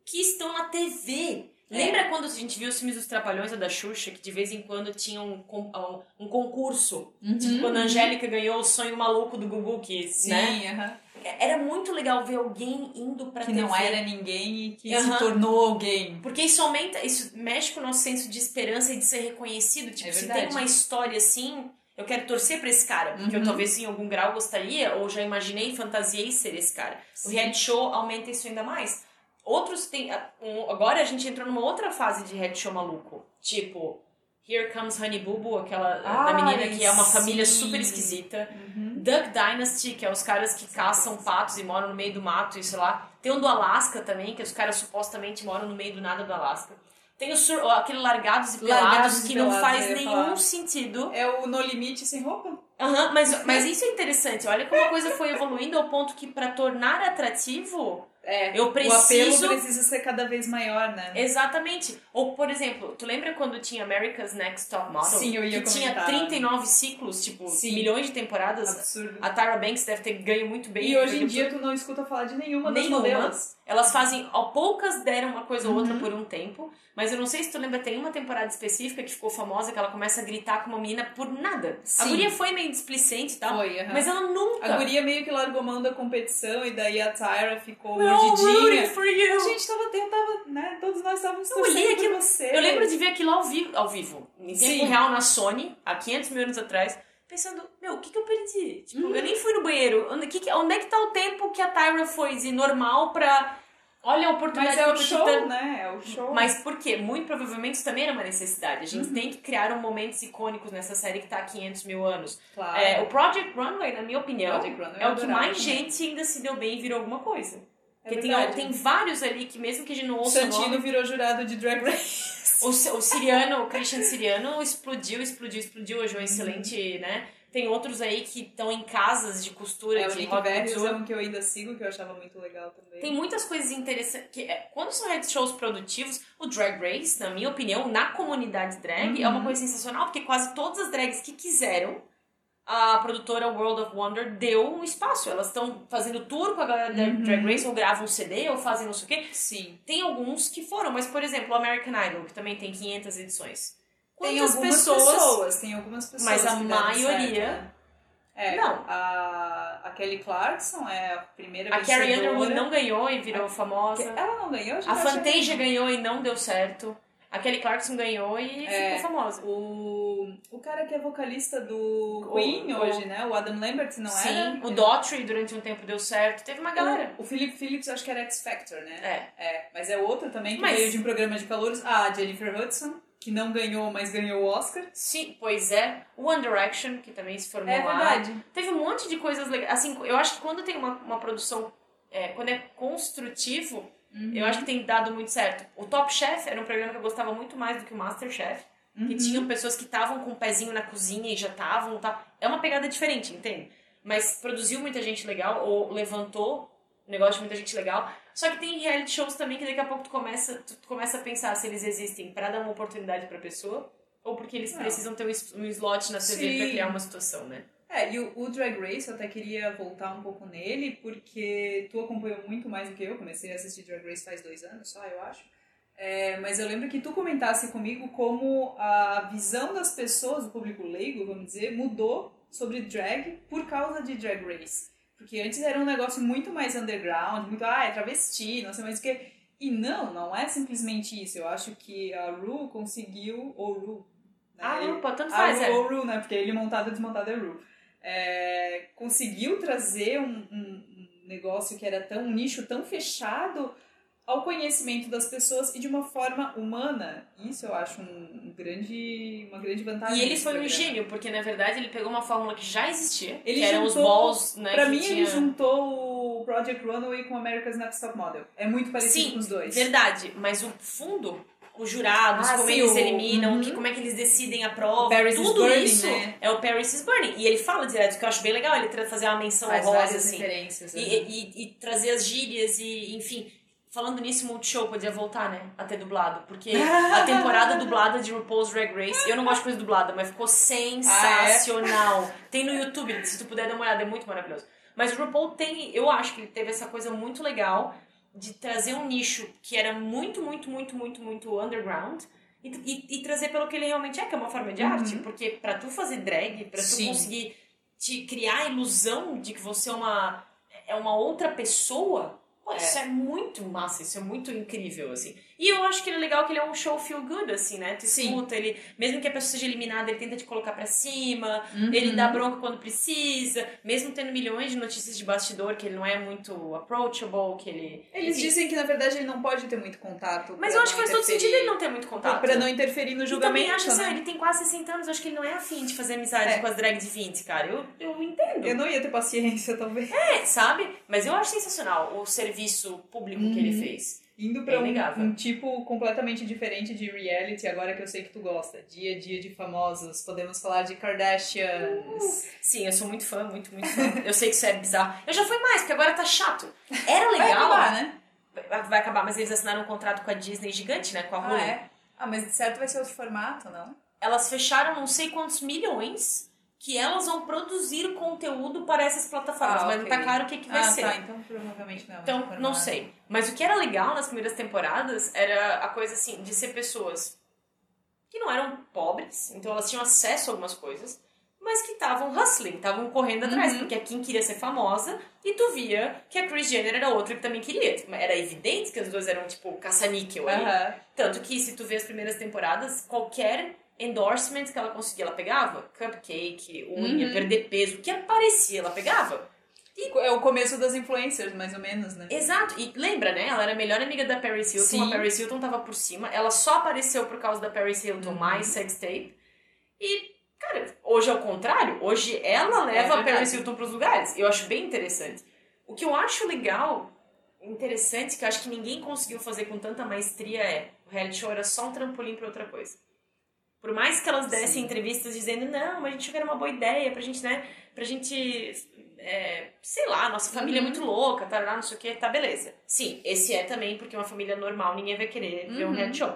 que estão na TV. É. Lembra quando a gente viu os filmes dos Trapalhões ou da Xuxa, que de vez em quando tinha um, um, um concurso? Uhum. Tipo, quando a Angélica ganhou o sonho maluco do Gugu Kiss, Sim, né? aham. Era muito legal ver alguém indo pra que TV. não era ninguém e que Aham. se tornou alguém. Porque isso aumenta, isso mexe com o nosso senso de esperança e de ser reconhecido. Tipo, É se tem uma história assim, eu quero torcer pra esse cara. Porque eu Uhum. talvez em algum grau gostaria, ou já imaginei, fantasiei ser esse cara. O Sim. reality show aumenta isso ainda mais. Outros tem. ah, Agora a gente entrou numa outra fase de reality show maluco. Tipo, Here Comes Honey Boo Boo, aquela ah, da menina que é uma família super esquisita. Uhum. Duck Dynasty, que é os caras que caçam patos e moram no meio do mato e sei lá. Tem um do Alasca também, que os caras supostamente moram no meio do nada do Alasca. Tem o sur aquele Largados e Pelados, Largados que não Pelados, faz nenhum falar. sentido. É o No Limite sem roupa? Aham, mas, mas isso é interessante. Olha como a coisa foi evoluindo ao ponto que pra tornar atrativo, É. eu O apelo preciso... precisa ser cada vez maior, né? Exatamente. Ou, por exemplo, tu lembra quando tinha America's Next Top Model? Sim, eu ia Que tinha comentar. 39 ciclos, tipo, Sim. milhões de temporadas. Absurdo. A Tyra Banks deve ter ganho muito bem. E hoje em dia tu não escuta falar de nenhuma, Nenhuma. das modelos. Elas fazem, ó, poucas deram uma coisa ou outra Uhum. por um tempo, mas eu não sei se tu lembra, tem uma temporada específica que ficou famosa que ela começa a gritar com uma menina por nada. A Sim. guria foi meio displicente e tal, Foi, aham. mas ela nunca. A guria meio que largou mão da competição e daí a Tyra ficou rooting mordidinha. for you. A gente tava, tava, né? Todos nós estávamos torcendo por você. Eu lembro de ver aquilo ao vivo, ao vivo em tempo Sim. real na Sony, há 500 mil anos atrás, pensando, meu, o que que eu perdi? Tipo, Uhum. eu nem fui no banheiro. Onde, que, onde é que tá o tempo que a Tyra foi de normal pra... Olha a oportunidade Mas é o show, tentando- né? É o show. Mas por quê? Muito provavelmente isso também era uma necessidade. A gente Uhum. tem que criar um momentos icônicos nessa série que tá há 500 mil anos. claro. É, o Project Runway, na minha opinião, Runway é o que mais gente ainda se deu bem e virou alguma coisa. É Porque tem, tem vários ali que mesmo que a gente não O ouça o Santino nome... virou jurado de Drag Race. O, o Siriano, o Christian Siriano explodiu, explodiu, explodiu. Hoje é um Uhum. excelente, né? Tem outros aí que estão em casas de costura É, o de rock Berries é um que eu ainda sigo, que eu achava muito legal também. Tem muitas coisas interessantes. Que, é, quando são reality shows produtivos, o Drag Race, na minha opinião, na comunidade drag, é uma Uhum. coisa sensacional, porque quase todas as drags que quiseram, a produtora World of Wonder deu um espaço. Elas estão fazendo tour com a galera da Uhum. Drag Race, ou gravam um CD, ou fazem não sei o quê. Sim. Tem alguns que foram, mas, por exemplo, o American Idol, que também tem 500 edições. Tem Quantas algumas pessoas, pessoas, tem algumas pessoas. mas a maioria- né? É, Não. A, a Kelly Clarkson é a primeira A Carrie vencedora. Underwood não ganhou e virou famosa. Ela não ganhou? A Fantasia ganhou e não deu certo. A Kelly Clarkson ganhou e É. ficou famosa. O, o cara que é vocalista do O- Queen o- hoje, né? O Adam Lambert, não Sim, era? o Daughtry durante um tempo deu certo. Teve uma galera. O, o Philip Phillips, acho que era X Factor, né? É. É, mas é outro também que Mas- veio de um programa de calouros. Ah, a Jennifer Hudson, que não ganhou, mas ganhou o Oscar. Sim, pois é. O One Direction, que também se formou É lá. verdade. Teve um monte de coisas legais. Assim, eu acho que quando tem uma, uma produção, é, quando é construtivo, Uhum. eu acho que tem dado muito certo. O Top Chef era um programa que eu gostava muito mais do que o Masterchef. Uhum. Que tinham pessoas que estavam com o pezinho na cozinha e já estavam. Tá. É uma pegada diferente, entende? Mas produziu muita gente legal, ou levantou o negócio de muita gente legal. Só que tem reality shows também que daqui a pouco tu começa, tu começa a pensar se eles existem pra dar uma oportunidade pra pessoa ou porque eles Não. precisam ter um um slot na TV Sim. pra criar uma situação, né? É, e o, o Drag Race eu até queria voltar um pouco nele, porque tu acompanhou muito mais do que eu. Comecei a assistir Drag Race faz dois anos só, eu acho. É, mas eu lembro que tu comentasse comigo como a visão das pessoas, do público leigo, vamos dizer, mudou sobre drag por causa de Drag Race. Porque antes era um negócio muito mais underground, muito, ah, é travesti, não sei mais o que. E não, não é simplesmente isso. Eu acho que a Ru conseguiu, ou Ru, né? Ah, não, pô, tanto a faz, Ru é. ou Ru, né? Porque ele montado e desmontado é Ru. É, conseguiu trazer um, um- um negócio que era tão um nicho tão fechado ao conhecimento das pessoas e de uma forma humana. Isso eu acho um, um grande, uma grande vantagem. E ele foi um programa. gênio, porque na verdade ele pegou uma fórmula que já existia, Ele que eram os balls, né? Pra mim, tinha... ele juntou o Project Runway com America's Next Top Model. É muito parecido Sim, com os dois. Verdade, mas o fundo, os jurados, Ah, como sim, eles o- eliminam, uhum. que, como é que eles decidem a prova, Paris is tudo Burning, isso né? é o Paris is Burning. E ele fala direto, que eu acho bem legal, ele fazer uma menção Faz honrosa, assim. E, né? e, e trazer as gírias e, enfim. Falando nisso, Multishow podia voltar, né? A ter dublado. Porque a temporada dublada de RuPaul's Drag Race, eu não gosto de coisa dublada, mas ficou sensacional. Tem no YouTube, se tu puder dar uma olhada, é muito maravilhoso. Mas o RuPaul tem, eu acho que ele teve essa coisa muito legal de trazer um nicho que era muito, muito, muito, muito, muito underground. E, e, e trazer pelo que ele realmente é, que é uma forma de Uhum. arte. Porque pra tu fazer drag, pra tu Sim. conseguir te criar a ilusão de que você é uma, é uma outra pessoa, pô, É. isso é muito massa, isso é muito incrível, assim. E eu acho que ele é legal que ele é um show feel good, assim, né? Tu Sim. escuta, ele, mesmo que a pessoa seja eliminada, ele tenta te colocar pra cima, Uhum. ele dá bronca quando precisa, mesmo tendo milhões de notícias de bastidor, que ele não é muito approachable, que ele... Eles dizem que, na verdade, ele não pode ter muito contato. Mas eu acho que faz todo sentido ele não ter muito contato. Pra não interferir no julgamento, também acho assim, né? ele tem quase 60 anos, eu acho que ele não é afim de fazer amizade É. com as drag de 20, cara. Eu, eu entendo. Eu não ia ter paciência, talvez. É, sabe? Mas eu acho sensacional o serviço público que ele fez. Indo pra Bem um, um tipo completamente diferente de reality, agora que eu sei que tu gosta. Dia a dia de famosos. Podemos falar de Kardashians. Sim, eu sou muito fã, muito, muito fã. eu sei que isso é bizarro. Eu já fui mais, porque agora tá chato. Era legal. Vai acabar, né? Vai, vai acabar, mas eles assinaram um contrato com a Disney gigante, né? Com a Hulu. Ah, é? Ah, mas de certo vai ser outro formato, não? Elas fecharam não sei quantos milhões que elas vão produzir conteúdo para essas plataformas. Ah, mas não ok. tá claro o que, que vai ah, ser. tá. Então provavelmente não. é Então, não formato. sei. Mas o que era legal nas primeiras temporadas era a coisa assim, de ser pessoas que não eram pobres, então elas tinham acesso a algumas coisas, mas que estavam hustling, estavam correndo atrás, Uhum. porque a Kim queria ser famosa e tu via que a Kris Jenner era outra que também queria. Era evidente que as duas eram, tipo, caça-níquel ali. Aham. Tanto que, se tu vê as primeiras temporadas, qualquer endorsement que ela conseguia, ela pegava. Cupcake, unha, Uhum. perder peso, o que aparecia, ela pegava. É o começo das influencers, mais ou menos, né? Exato, e lembra, né? Ela era a melhor amiga da Paris Hilton, Sim. a Paris Hilton tava por cima, ela só apareceu por causa da Paris Hilton Uhum. mais sextape. E, cara, hoje é o contrário, hoje ela leva a É verdade. Paris Hilton pros lugares. Eu acho bem interessante. O que eu acho legal, interessante, que eu acho que ninguém conseguiu fazer com tanta maestria é o reality show era só um trampolim pra outra coisa. Por mais que elas dessem Sim. entrevistas dizendo, não, mas a gente achou que era uma boa ideia pra gente, né? Pra gente. é, sei lá, nossa família é Uhum. muito louca, tá lá, não sei o que, tá, beleza. Sim, esse é também porque uma família normal ninguém vai querer ver um Uhum. reality show.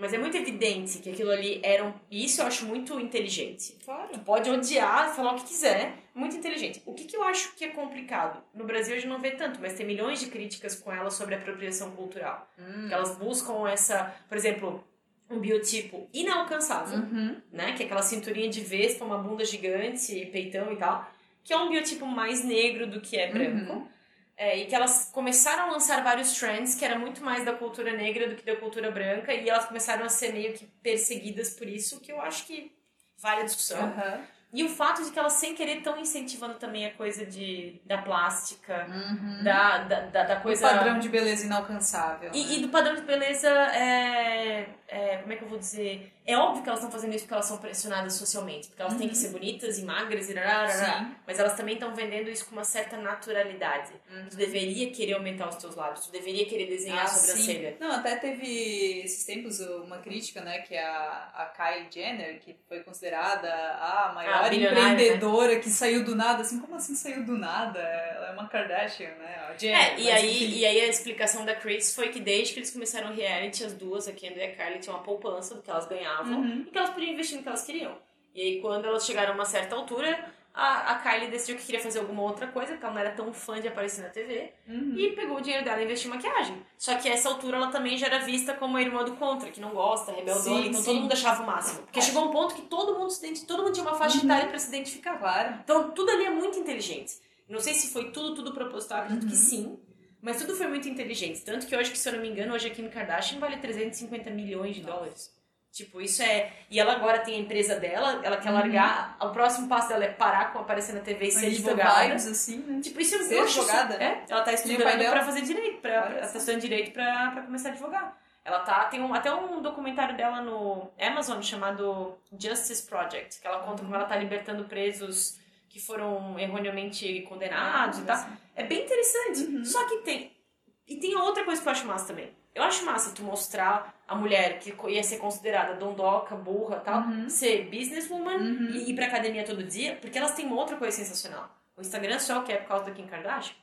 Mas é muito evidente que aquilo ali era um. E isso eu acho muito inteligente. Claro. Pode odiar, falar o que quiser, muito inteligente. O que, que eu acho que é complicado? No Brasil a gente não vê tanto, mas tem milhões de críticas com ela sobre apropriação cultural. Hum. Que elas buscam essa, por exemplo, um biotipo inalcançável, Uhum. né? Que é aquela cinturinha de vespa, uma bunda gigante, peitão e tal. Que é um biotipo mais negro do que é branco. Uhum. É, e que elas começaram a lançar vários trends que era muito mais da cultura negra do que da cultura branca. E elas começaram a ser meio que perseguidas por isso, que eu acho que vale a discussão. Aham. E o fato de que elas, sem querer, estão incentivando também a coisa de, da plástica, Uhum. da, da, da, da coisa. padrão de beleza inalcançável. E, né? e do padrão de beleza, é, é, como é que eu vou dizer? É óbvio que elas estão fazendo isso porque elas são pressionadas socialmente. Porque elas têm que ser bonitas e magras e rararara. Mas elas também estão vendendo isso com uma certa naturalidade. Tu deveria querer aumentar os teus lábios. Tu deveria querer desenhar Ah, a sobrancelha. sim. Não, até teve esses tempos uma crítica, né, que a, a Kylie Jenner, que foi considerada a maior Ah, bilionária, empreendedora que saiu do nada, assim, como assim saiu do nada? Ela é uma Kardashian, né? A Jenner, É, e aí, enfim. e aí a explicação da Chris foi que desde que eles começaram o reality, as duas, a Kendall e a Kylie, tinham uma poupança do que elas ganhavam Uhum. e que elas podiam investir no que elas queriam. E aí, quando elas chegaram a uma certa altura, a, a Kylie decidiu que queria fazer alguma outra coisa, porque ela não era tão fã de aparecer na TV, Uhum. e pegou o dinheiro dela e investiu em maquiagem. Só que a essa altura ela também já era vista como a irmã do contra, que não gosta, rebeldona, então sim. todo mundo achava o máximo. Porque É. chegou um ponto que todo mundo, se todo mundo tinha uma faixa Uhum. etária pra se identificar. Claro. Então, tudo ali é muito inteligente. Não sei se foi tudo, tudo proposital, acredito Uhum. que sim. Mas tudo foi muito inteligente. Tanto que hoje, que se eu não me engano, hoje a Kim Kardashian vale 350 milhões de dólares. Tipo, isso é... E ela agora tem a empresa dela, ela quer Uhum. largar... O próximo passo dela é parar com aparecer na TV e ser advogada. Vibes, assim, né? Tipo, isso é Ser eu acho isso- advogada? É, ela tá estudando dela? pra fazer direito. Pra, ela tá estudando direito pra, pra começar a advogar. Ela tá... Tem um, até um documentário dela no Amazon chamado Justice Project, que ela conta como ela tá libertando presos que foram erroneamente condenados e tal. É bem interessante. Uhum. Só que tem. E tem outra coisa que eu acho massa também. Eu acho massa tu mostrar a mulher que ia ser considerada dondoca, burra tal, Uhum. ser businesswoman Uhum. e ir pra academia todo dia, porque elas têm uma outra coisa sensacional. O Instagram só que é por causa da Kim Kardashian.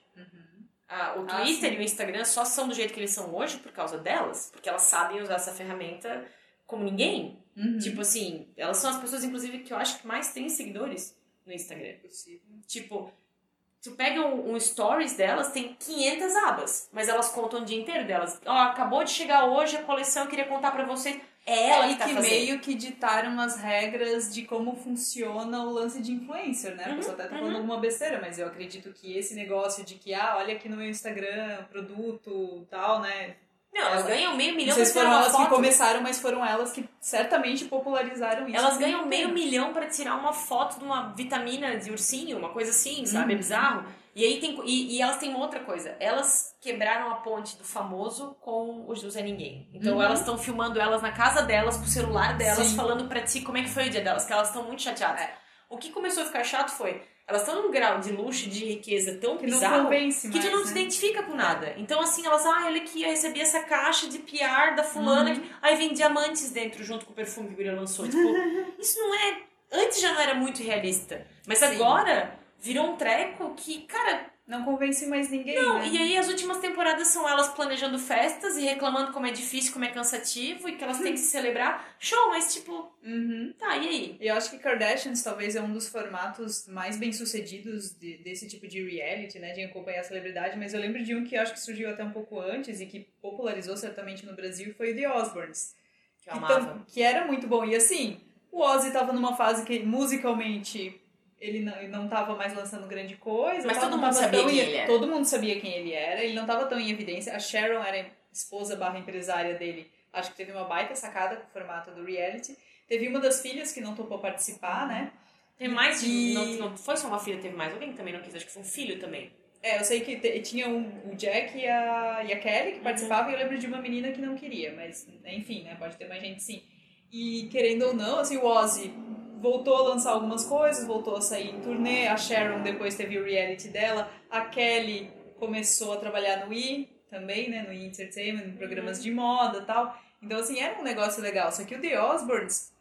Ah, o Ah, Twitter sim. e o Instagram só são do jeito que eles são hoje por causa delas, porque elas sabem usar essa ferramenta como ninguém. Uhum. Tipo assim, elas são as pessoas, inclusive, que eu acho que mais têm seguidores no Instagram. Possível. Tipo, tu pega um, um stories delas, tem 500 abas, mas elas contam o dia inteiro delas. Ó, acabou de chegar hoje a coleção, eu queria contar pra vocês. É ela e que tá que meio que ditaram as regras de como funciona o lance de influencer, né? A Uhum, pessoa até tá uhum. falando alguma besteira, mas eu acredito que esse negócio de que, ah, olha aqui no meu Instagram, produto tal, né? Não, elas Ela- ganham meio milhão Não sei foram elas que começaram, mas foram elas que certamente popularizaram isso. Elas ganham meio milhão pra tirar uma foto de uma vitamina de ursinho, uma coisa assim, sabe? É bizarro. E aí tem e, e elas têm outra coisa. Elas quebraram a ponte do famoso com o José Ninguém. Então Uhum. elas estão filmando elas na casa delas, com o celular delas, Sim. falando pra ti como é que foi o dia delas, que elas estão muito chateadas. É. O que começou a ficar chato foi, elas estão num grau de luxo e de riqueza tão Que não bizarro que mais, tu não né? se identifica com nada. Então, assim, elas, ah, olha aqui, eu recebi essa caixa de PR da fulana, Uhum. que- aí vem diamantes dentro junto com o perfume que o Guilherme lançou. Tipo, isso não é. Antes já não era muito realista. Mas Sim. agora virou um treco que, cara, Não convence mais ninguém, não. né? E aí as últimas temporadas são elas planejando festas e reclamando como é difícil, como é cansativo e que elas têm que se celebrar. Show, mas tipo, Uhum. tá, e aí? E eu acho que Kardashians talvez é um dos formatos mais bem sucedidos de- desse tipo de reality, né? De acompanhar a celebridade, mas eu lembro de um que eu acho que surgiu até um pouco antes e que popularizou certamente no Brasil foi o The Osbournes. Que amava. tam- que era muito bom. E assim, o Ozzy tava numa fase que musicalmente ele não, ele não tava mais lançando grande coisa. Mas todo mundo sabia quem em- ele era. Todo mundo sabia quem ele era, ele não tava tão em evidência. A Sharon era esposa barra empresária dele. Acho que teve uma baita sacada com o formato do reality. Teve uma das filhas que não topou participar, né? Teve mais de. E- Não, não foi só uma filha, teve mais alguém que também não quis, acho que foi um filho também. É, eu sei que te- tinha um, o Jack e a, e a Kelly Uhum. que participavam e eu lembro de uma menina que não queria, mas enfim, né? Pode ter mais gente sim. E querendo ou não, assim, o Ozzy voltou a lançar algumas coisas, voltou a sair em turnê, a Sharon depois teve o reality dela, a Kelly começou a trabalhar no E também, né? No E Entertainment, em programas de moda tal. Então, assim, era um negócio legal. Só que o The Osbournes,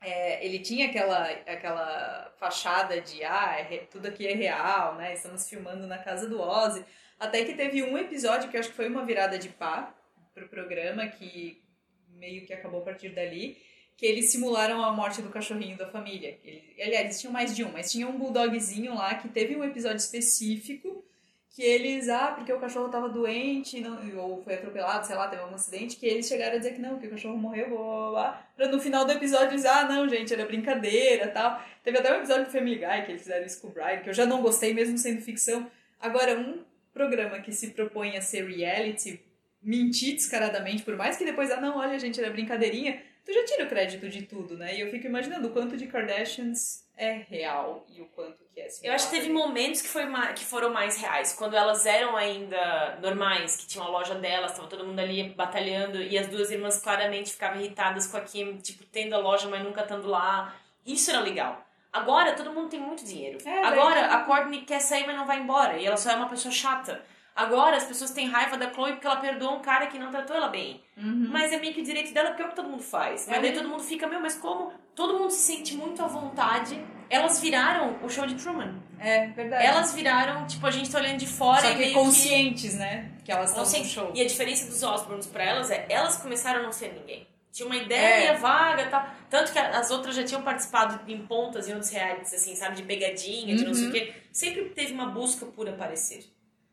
é, ele tinha aquela, aquela fachada de, ah, é, tudo aqui é real, né? Estamos filmando na casa do Ozzy. Até que teve um episódio que eu acho que foi uma virada de pá pro programa, que meio que acabou a partir dali, que eles simularam a morte do cachorrinho da família. Ele, aliás, eles tinham mais de um, mas tinha um bulldogzinho lá que teve um episódio específico que eles, ah, porque o cachorro tava doente, não, ou foi atropelado, sei lá, teve um acidente, que eles chegaram a dizer que não, que o cachorro morreu, blá, blá, blá, pra no final do episódio eles, ah, não, gente, era brincadeira tal. Teve até um episódio do Family Guy que eles fizeram isso com o Brian, que eu já não gostei, mesmo sendo ficção. Agora, um programa que se propõe a ser reality, mentir descaradamente, por mais que depois, ah, não, olha, gente, era brincadeirinha, tu já tira o crédito de tudo, né? E eu fico imaginando o quanto de Kardashians é real e o quanto que é simulado. Eu acho que teve momentos que, foi que foram mais reais. Quando elas eram ainda normais, que tinham a loja delas, tava todo mundo ali batalhando e as duas irmãs claramente ficavam irritadas com a Kim, tipo, tendo a loja, mas nunca estando lá. Isso era legal. Agora todo mundo tem muito dinheiro. É, Agora a Courtney quer sair, mas não vai embora. E ela só é uma pessoa chata. Agora as pessoas têm raiva da Chloe porque ela perdoou um cara que não tratou ela bem. Uhum. Mas é meio que direito dela porque é o que todo mundo faz. Mas é. daí todo mundo fica, meu, mas como? Todo mundo se sente muito à vontade. Elas viraram o show de Truman. É, verdade. Elas viraram, tipo, a gente tá olhando de fora Só que e conscientes, que... né? Que elas estão no show. E a diferença dos Osbournes pra elas é, elas começaram a não ser ninguém. Tinha uma ideia é. vaga e tal. Tanto que as outras já tinham participado em pontas em outros realities, assim, sabe? De pegadinha, de não sei o uhum. quê. Sempre teve uma busca por aparecer.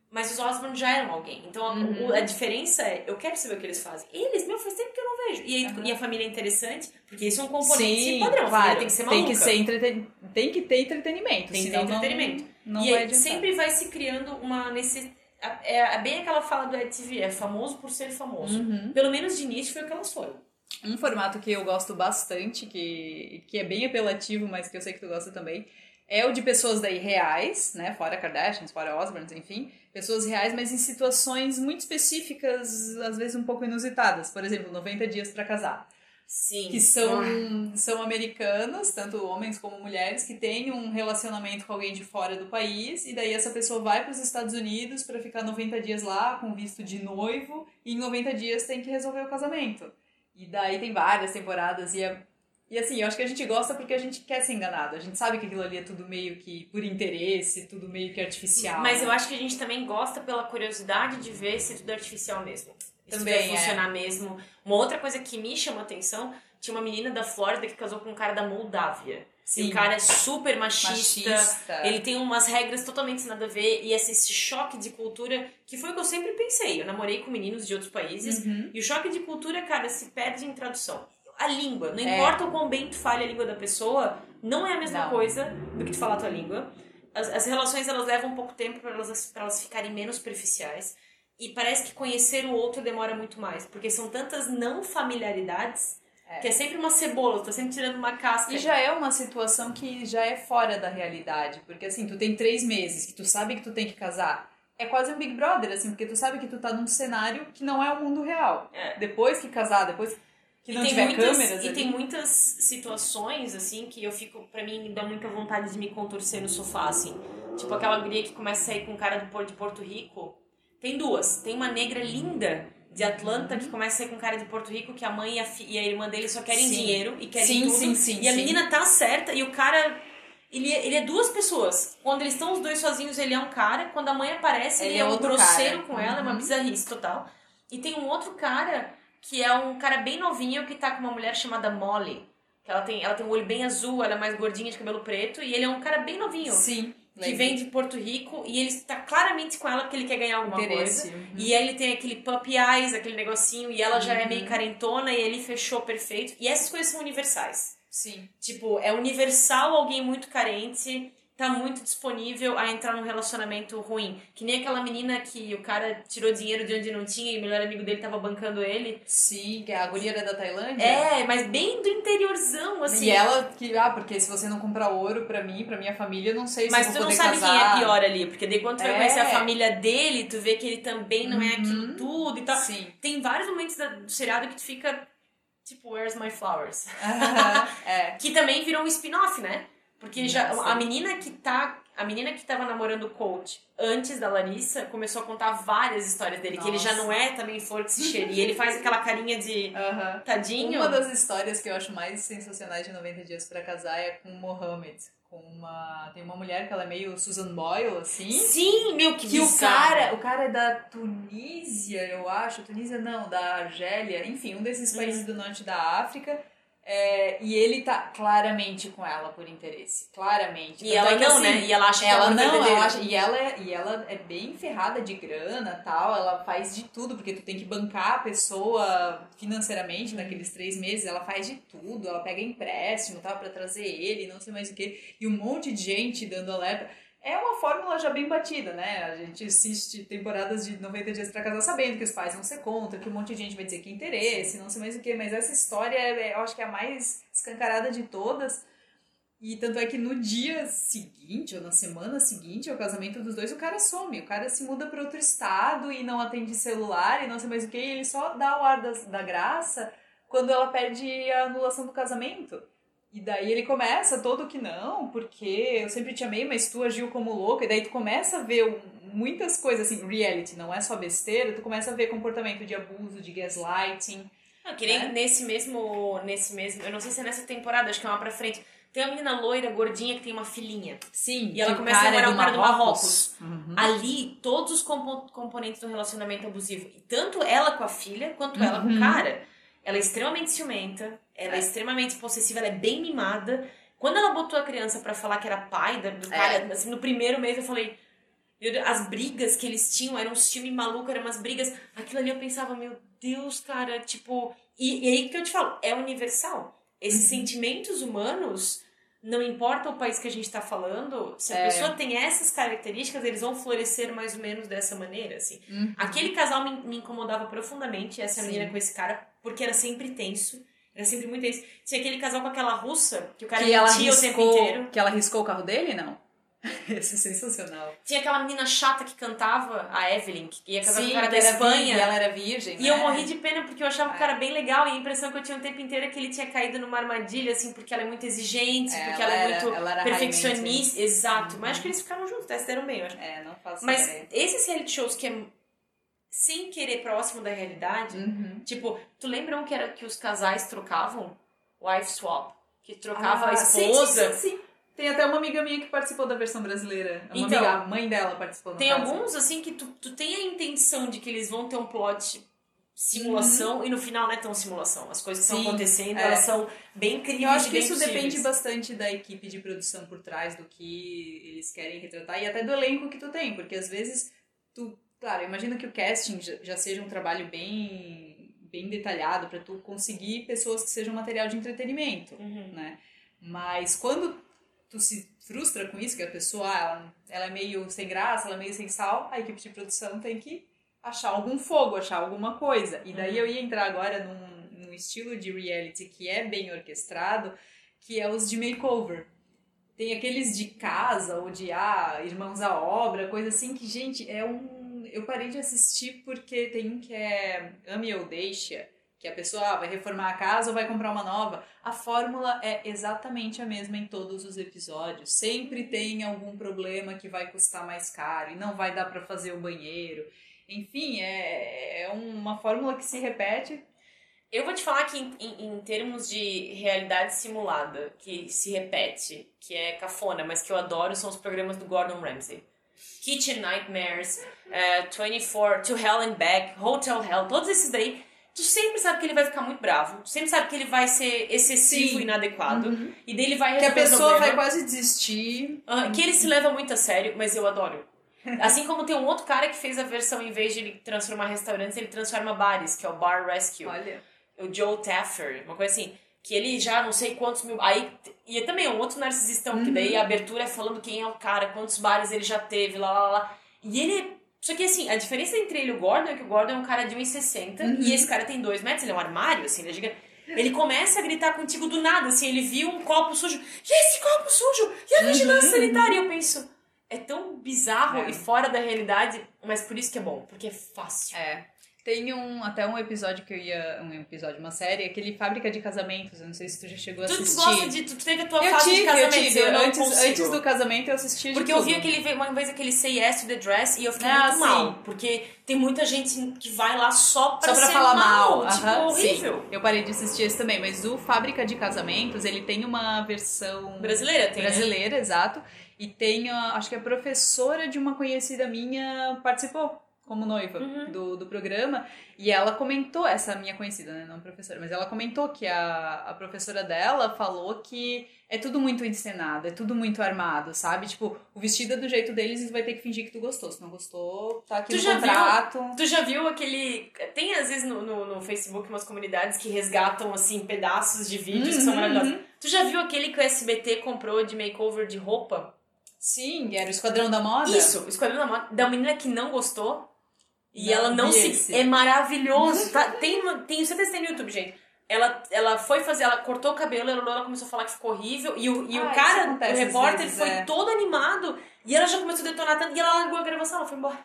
Mas os Osborne já eram alguém. Então a, uhum. a, diferença é, eu quero saber o que eles fazem. Eles, meu, faz tempo que eu não vejo. E, uhum. e a família é interessante, porque isso é um componente Sim, padrão. Claro, tem que ser maluca. Tem que, ser entreten... tem que ter entretenimento. Tem que ter entretenimento. Não, não e aí, sempre vai se criando uma necessidade. É, é, bem aquela fala do EdTV, é famoso por ser famoso. Uhum. Pelo menos de início foi o que elas foram. Um formato que eu gosto bastante, que, que é bem apelativo, mas que eu sei que tu gosta também, é o de pessoas daí reais, né? Fora Kardashians, fora Osbournes, enfim. Pessoas reais, mas em situações muito específicas, às vezes um pouco inusitadas. Por exemplo, 90 dias para casar. Sim. Que são, são americanos, tanto homens como mulheres, que têm um relacionamento com alguém de fora do país, e daí essa pessoa vai para os Estados Unidos para ficar 90 dias lá com visto de noivo, e em 90 dias tem que resolver o casamento. E daí tem várias temporadas, e é e assim, eu acho que a gente gosta porque a gente quer ser enganado. A gente sabe que aquilo ali é tudo meio que por interesse, tudo meio que artificial. Mas eu acho que a gente também gosta pela curiosidade de ver se tudo é artificial mesmo. Se também tudo é. funcionar mesmo. Uma outra coisa que me chama atenção, tinha uma menina da Flórida que casou com um cara da Moldávia. Sim. E o cara é super machista, machista, ele tem umas regras totalmente nada a ver, e esse, esse choque de cultura, que foi o que eu sempre pensei. Eu namorei com meninos de outros países, uhum. e o choque de cultura, cara, se perde em tradução a língua. Não é. importa o quão bem tu fale a língua da pessoa, não é a mesma não. coisa do que tu falar a tua língua. As, as relações elas levam um pouco tempo para elas, pra elas ficarem menos superficiais. E parece que conhecer o outro demora muito mais, porque são tantas não familiaridades é. que é sempre uma cebola, tá sempre tirando uma casca. E já é uma situação que já é fora da realidade, porque assim, tu tem três meses que tu sabe que tu tem que casar. É quase um Big Brother, assim, porque tu sabe que tu tá num cenário que não é o mundo real. É. Depois que casar, depois que não e tiver muitas, câmeras E ali. tem muitas situações, assim, que eu fico, pra mim, me dá muita vontade de me contorcer no sofá, assim. Tipo aquela guria que começa a sair com um cara do de Porto Rico. Tem duas. Tem uma negra linda de Atlanta que começa a sair com um cara de Porto Rico que a mãe e a, e a irmã dele só querem sim. dinheiro e querem sim, tudo. Sim, sim, e a menina tá certa e o cara ele, é, ele é duas pessoas. Quando eles estão os dois sozinhos, ele é um cara. Quando a mãe aparece, ele, ele é, é um grosseiro cara. com ela, uhum. é uma uhum. bizarrice total. E tem um outro cara que é um cara bem novinho que tá com uma mulher chamada Molly. Que ela tem, ela tem um olho bem azul, ela é mais gordinha de cabelo preto, e ele é um cara bem novinho. Sim. Que vem de Porto Rico e ele está claramente com ela porque ele quer ganhar alguma Interesse. coisa. Uhum. E ele tem aquele puppy eyes, aquele negocinho, e ela já é meio uhum. carentona e ele fechou perfeito. E essas coisas são universais. Sim. Tipo, é universal alguém muito carente tá muito disponível a entrar num relacionamento ruim. Que nem aquela menina que o cara tirou dinheiro de onde não tinha e o melhor amigo dele tava bancando ele. Sim, que é a guria da Tailândia. É, mas bem do interiorzão, assim. E ela que, ah, porque se você não comprar ouro pra mim, pra minha família, eu não sei se mas eu vou poder casar. Mas tu não sabe quem é pior ali, porque de quando tu é. vai conhecer a família dele, tu vê que ele também não é aquilo uhum. tudo e tal. Sim. Tem vários momentos do seriado que tu fica, tipo, Where's My Flowers? Uhum. é. Que também virou um spin-off, né? Porque já, a menina que tá. a menina que tava namorando o coach antes da Larissa começou a contar várias histórias dele, que ele já Nossa. não é também flor que se cheira. e ele faz aquela carinha de tadinho. Uma das histórias que eu acho mais sensacionais de 90 Dias pra Casar é com o Mohammed. Com uma... Tem uma mulher que ela é meio Susan Boyle, assim. Sim, meu, que, Que o cara, o cara é da Tunísia, eu acho. Tunísia não, da Argélia. Enfim, um desses Uhum. países do norte da África. É, e ele tá claramente com ela por interesse. Claramente. E Tanto ela é não, assim, né? E ela acha que ela é amor não, verdadeiro. ela acha, e, ela é, e ela é bem ferrada de grana tal, ela faz de tudo, porque tu tem que bancar a pessoa financeiramente Uhum. naqueles três meses, ela faz de tudo, ela pega empréstimo tal, pra trazer ele, não sei mais o que, e um monte de gente dando alerta. É uma fórmula já bem batida, né? A gente assiste temporadas de 90 dias pra casar sabendo que os pais vão ser contra, que um monte de gente vai dizer que é interesse, não sei mais o que, mas essa história é- eu acho que é a mais escancarada de todas. E tanto é que no dia seguinte, ou na semana seguinte ao casamento dos dois, o cara some. O cara se muda para outro estado e não atende celular e não sei mais o que. E ele só dá o ar das- da graça quando ela pede a anulação do casamento. E daí ele começa todo que não, porque eu sempre te amei, mas tu agiu como louca. E daí tu começa a ver muitas coisas assim, reality, não é só besteira. Tu começa a ver comportamento de abuso, de gaslighting. Ah, que nem né? nesse mesmo. Nesse mesmo. Eu não sei se é nessa temporada, acho que é uma pra frente. Tem uma menina loira, gordinha, que tem uma filhinha. Sim, E ela começa a é namorar o cara do Marrocos. Uhum. Ali, todos os compo- componentes do relacionamento abusivo, e tanto ela com a filha, quanto ela com o Uhum. cara, ela é extremamente ciumenta, ela é, É. extremamente possessiva, ela é bem mimada. Quando ela botou a criança pra falar que era pai do, do cara, É. assim, no primeiro mês eu falei. as brigas que eles tinham eram um filme maluco, eram umas brigas. Aquilo ali eu pensava, meu Deus, cara, tipo. E, e aí que eu te falo, é universal. Esses Uhum. sentimentos humanos, não importa o país que a gente tá falando, se a É. pessoa tem essas características, eles vão florescer mais ou menos dessa maneira, assim. Uhum. Aquele casal me, me incomodava profundamente, essa Sim. menina com esse cara, porque era sempre tenso. Era sempre muito tenso. Tinha aquele casal com aquela russa, que o cara que ela mentia o tempo riscou, inteiro. que ela riscou o carro dele, não? Esse é sensacional. Tinha aquela menina chata que cantava, a Evelyn, que ia casar com o Sim, cara da Espanha. virgem, ela era virgem, E né? eu morri de pena porque eu achava o É. cara bem legal e a impressão que eu tinha o tempo inteiro é que ele tinha caído numa armadilha, assim, porque ela é muito exigente, É, porque ela ela, é muito ela perfeccionista. Exato. Uhum. Mas acho que eles ficaram juntos, até se deram bem, eu acho. É, não faço Mas ideia. esses reality shows que é sem querer próximo da realidade, Uhum. tipo, tu lembra um que era que os casais trocavam? Wife swap. Que trocava Ah, a esposa. Sim, sim, sim. Tem até uma amiga minha que participou da versão brasileira. Uma Então, amiga, a mãe dela participou Tem caso. alguns, assim, que tu, tu tem a intenção de que eles vão ter um plot simulação e no final não é tão simulação. As coisas que estão Uhum. Sim, acontecendo, é. elas são bem críveis Eu acho que isso possíveis. depende bastante da equipe de produção por trás do que eles querem retratar e até do elenco que tu tem, porque às vezes tu, claro, eu imagino que o casting já, já seja um trabalho bem bem detalhado para tu conseguir pessoas que sejam material de entretenimento, Uhum. né? Mas quando tu se frustra com isso, que a pessoa ah, ela, ela é meio sem graça, ela é meio sem sal, a equipe de produção tem que achar algum fogo, achar alguma coisa. E daí Uhum. eu ia entrar agora num, num estilo de reality que é bem orquestrado, que é os de makeover. Tem aqueles de casa ou de ah, irmãos à obra, coisa assim que, gente, é um. Eu parei de assistir porque tem um que é Ame ou Deixa, que a pessoa ah, vai reformar a casa ou vai comprar uma nova. A fórmula é exatamente a mesma em todos os episódios. Sempre tem algum problema que vai custar mais caro e não vai dar para fazer o banheiro. Enfim, é, é uma fórmula que se repete. Eu vou te falar que em, em- em termos de realidade simulada, que se repete, que é cafona, mas que eu adoro, são os programas do Gordon Ramsay. Kitchen Nightmares, eh, 24, To Hell and Back, Hotel Hell, todos esses daí, tu sempre sabe que ele vai ficar muito bravo, tu sempre sabe que ele vai ser excessivo. Uhum. e inadequado, e daí ele vai Que a pessoa problema. vai quase desistir. Ah, que ele se leva muito a sério, mas eu adoro. Assim como tem um outro cara que fez a versão, em vez de ele transformar restaurantes, ele transforma bares, que é o Bar Rescue. Olha. O Joe Taffer, uma coisa assim. Que ele já não sei quantos mil. Aí, e também é um outro narcisistão, que daí a abertura é falando quem é o cara, quantos bares ele já teve, lá, lá, lá. E ele. Só que assim, a diferença entre ele e o Gordon é que o Gordon é um cara de 1,60 e esse cara tem 2 metros, ele é um armário, assim, ele é gigante. Ele começa a gritar contigo do nada, assim, ele viu um copo sujo. E esse copo sujo? E a vigilância sanitária? E eu penso, é tão bizarro É. e fora da realidade, mas por isso que é bom, porque é fácil. É. Tem um, até um episódio que eu ia. Um episódio, uma série, aquele Fábrica de Casamentos. Eu não sei se tu já chegou a Tu, tu assistir. gosta de. Tu teve a tua eu fase tive, de casamento. eu tive. eu não antes, consigo. antes do casamento eu assistia de Porque eu vi aquele, uma vez aquele Say Yes to the Dress e eu fiquei Ah, muito sim. mal. Porque tem muita gente que vai lá só pra, Só pra falar mal. Tipo, aham, horrível. Sim. Eu parei de assistir esse também, mas o Fábrica de Casamentos, ele tem uma versão Brasileira tem, né? brasileira, exato. E tem, a- acho que a professora de uma conhecida minha participou como noiva Uhum. do, do programa. E ela comentou, essa minha conhecida, né? Não professora, mas ela comentou que a, a professora dela falou que é tudo muito encenado, é tudo muito armado, sabe? Tipo, o vestido é do jeito deles e tu vai ter que fingir que tu gostou. Se não gostou, tá aqui Tu no já viu? contrato. Tu já viu aquele. Tem às vezes no, no, no Facebook umas comunidades que resgatam assim pedaços de vídeos que são Uhum, maravilhosos. uhum. Tu já viu aquele que o SBT comprou de makeover de roupa? Sim, era o Esquadrão da Moda. Isso, o Esquadrão da Moda, da menina que não gostou. E Não, ela não se. esse. É maravilhoso. Tá? Tem, tem certeza que tem no YouTube, gente. Ela, ela foi fazer, ela cortou o cabelo, ela, ela começou a falar que ficou horrível. E o, e Ah, o cara, o repórter, vezes, foi é. todo animado. E ela já começou a detonar tanto. E ela largou a gravação, ela foi embora.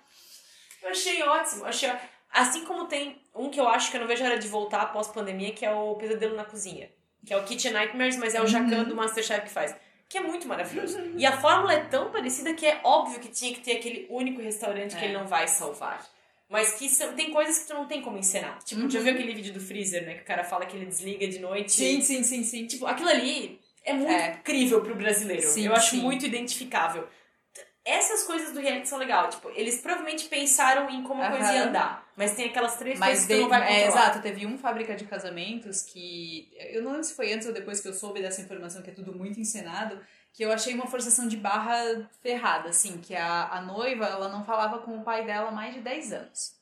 Eu achei ótimo. eu Achei, assim como tem um que eu acho que eu não vejo a hora de voltar após pandemia, que é o Pesadelo na Cozinha. Que é o Kitchen Nightmares, mas é o Jacan do Masterchef que faz. Que é muito maravilhoso. E a fórmula é tão parecida que é óbvio que tinha que ter aquele único restaurante que É. ele não vai salvar. Mas que são, tem coisas que tu não tem como encenar. Tipo, já viu aquele vídeo do freezer, né? Que o cara fala que ele desliga de noite. Sim, sim, sim, sim. Tipo, aquilo ali é muito É. incrível pro brasileiro. Sim, eu acho sim. muito identificável. Essas coisas do reality são legais. Tipo, eles provavelmente pensaram em como a coisa ia andar. Mas tem aquelas três Mas coisas que tu de- não vai é, controlar. exato, teve um fábrica de casamentos que. Eu não lembro se foi antes ou depois que eu soube dessa informação, que é tudo muito encenado, que eu achei uma forçação de barra ferrada, assim, que a, a noiva ela não falava com o pai dela há mais de 10 anos.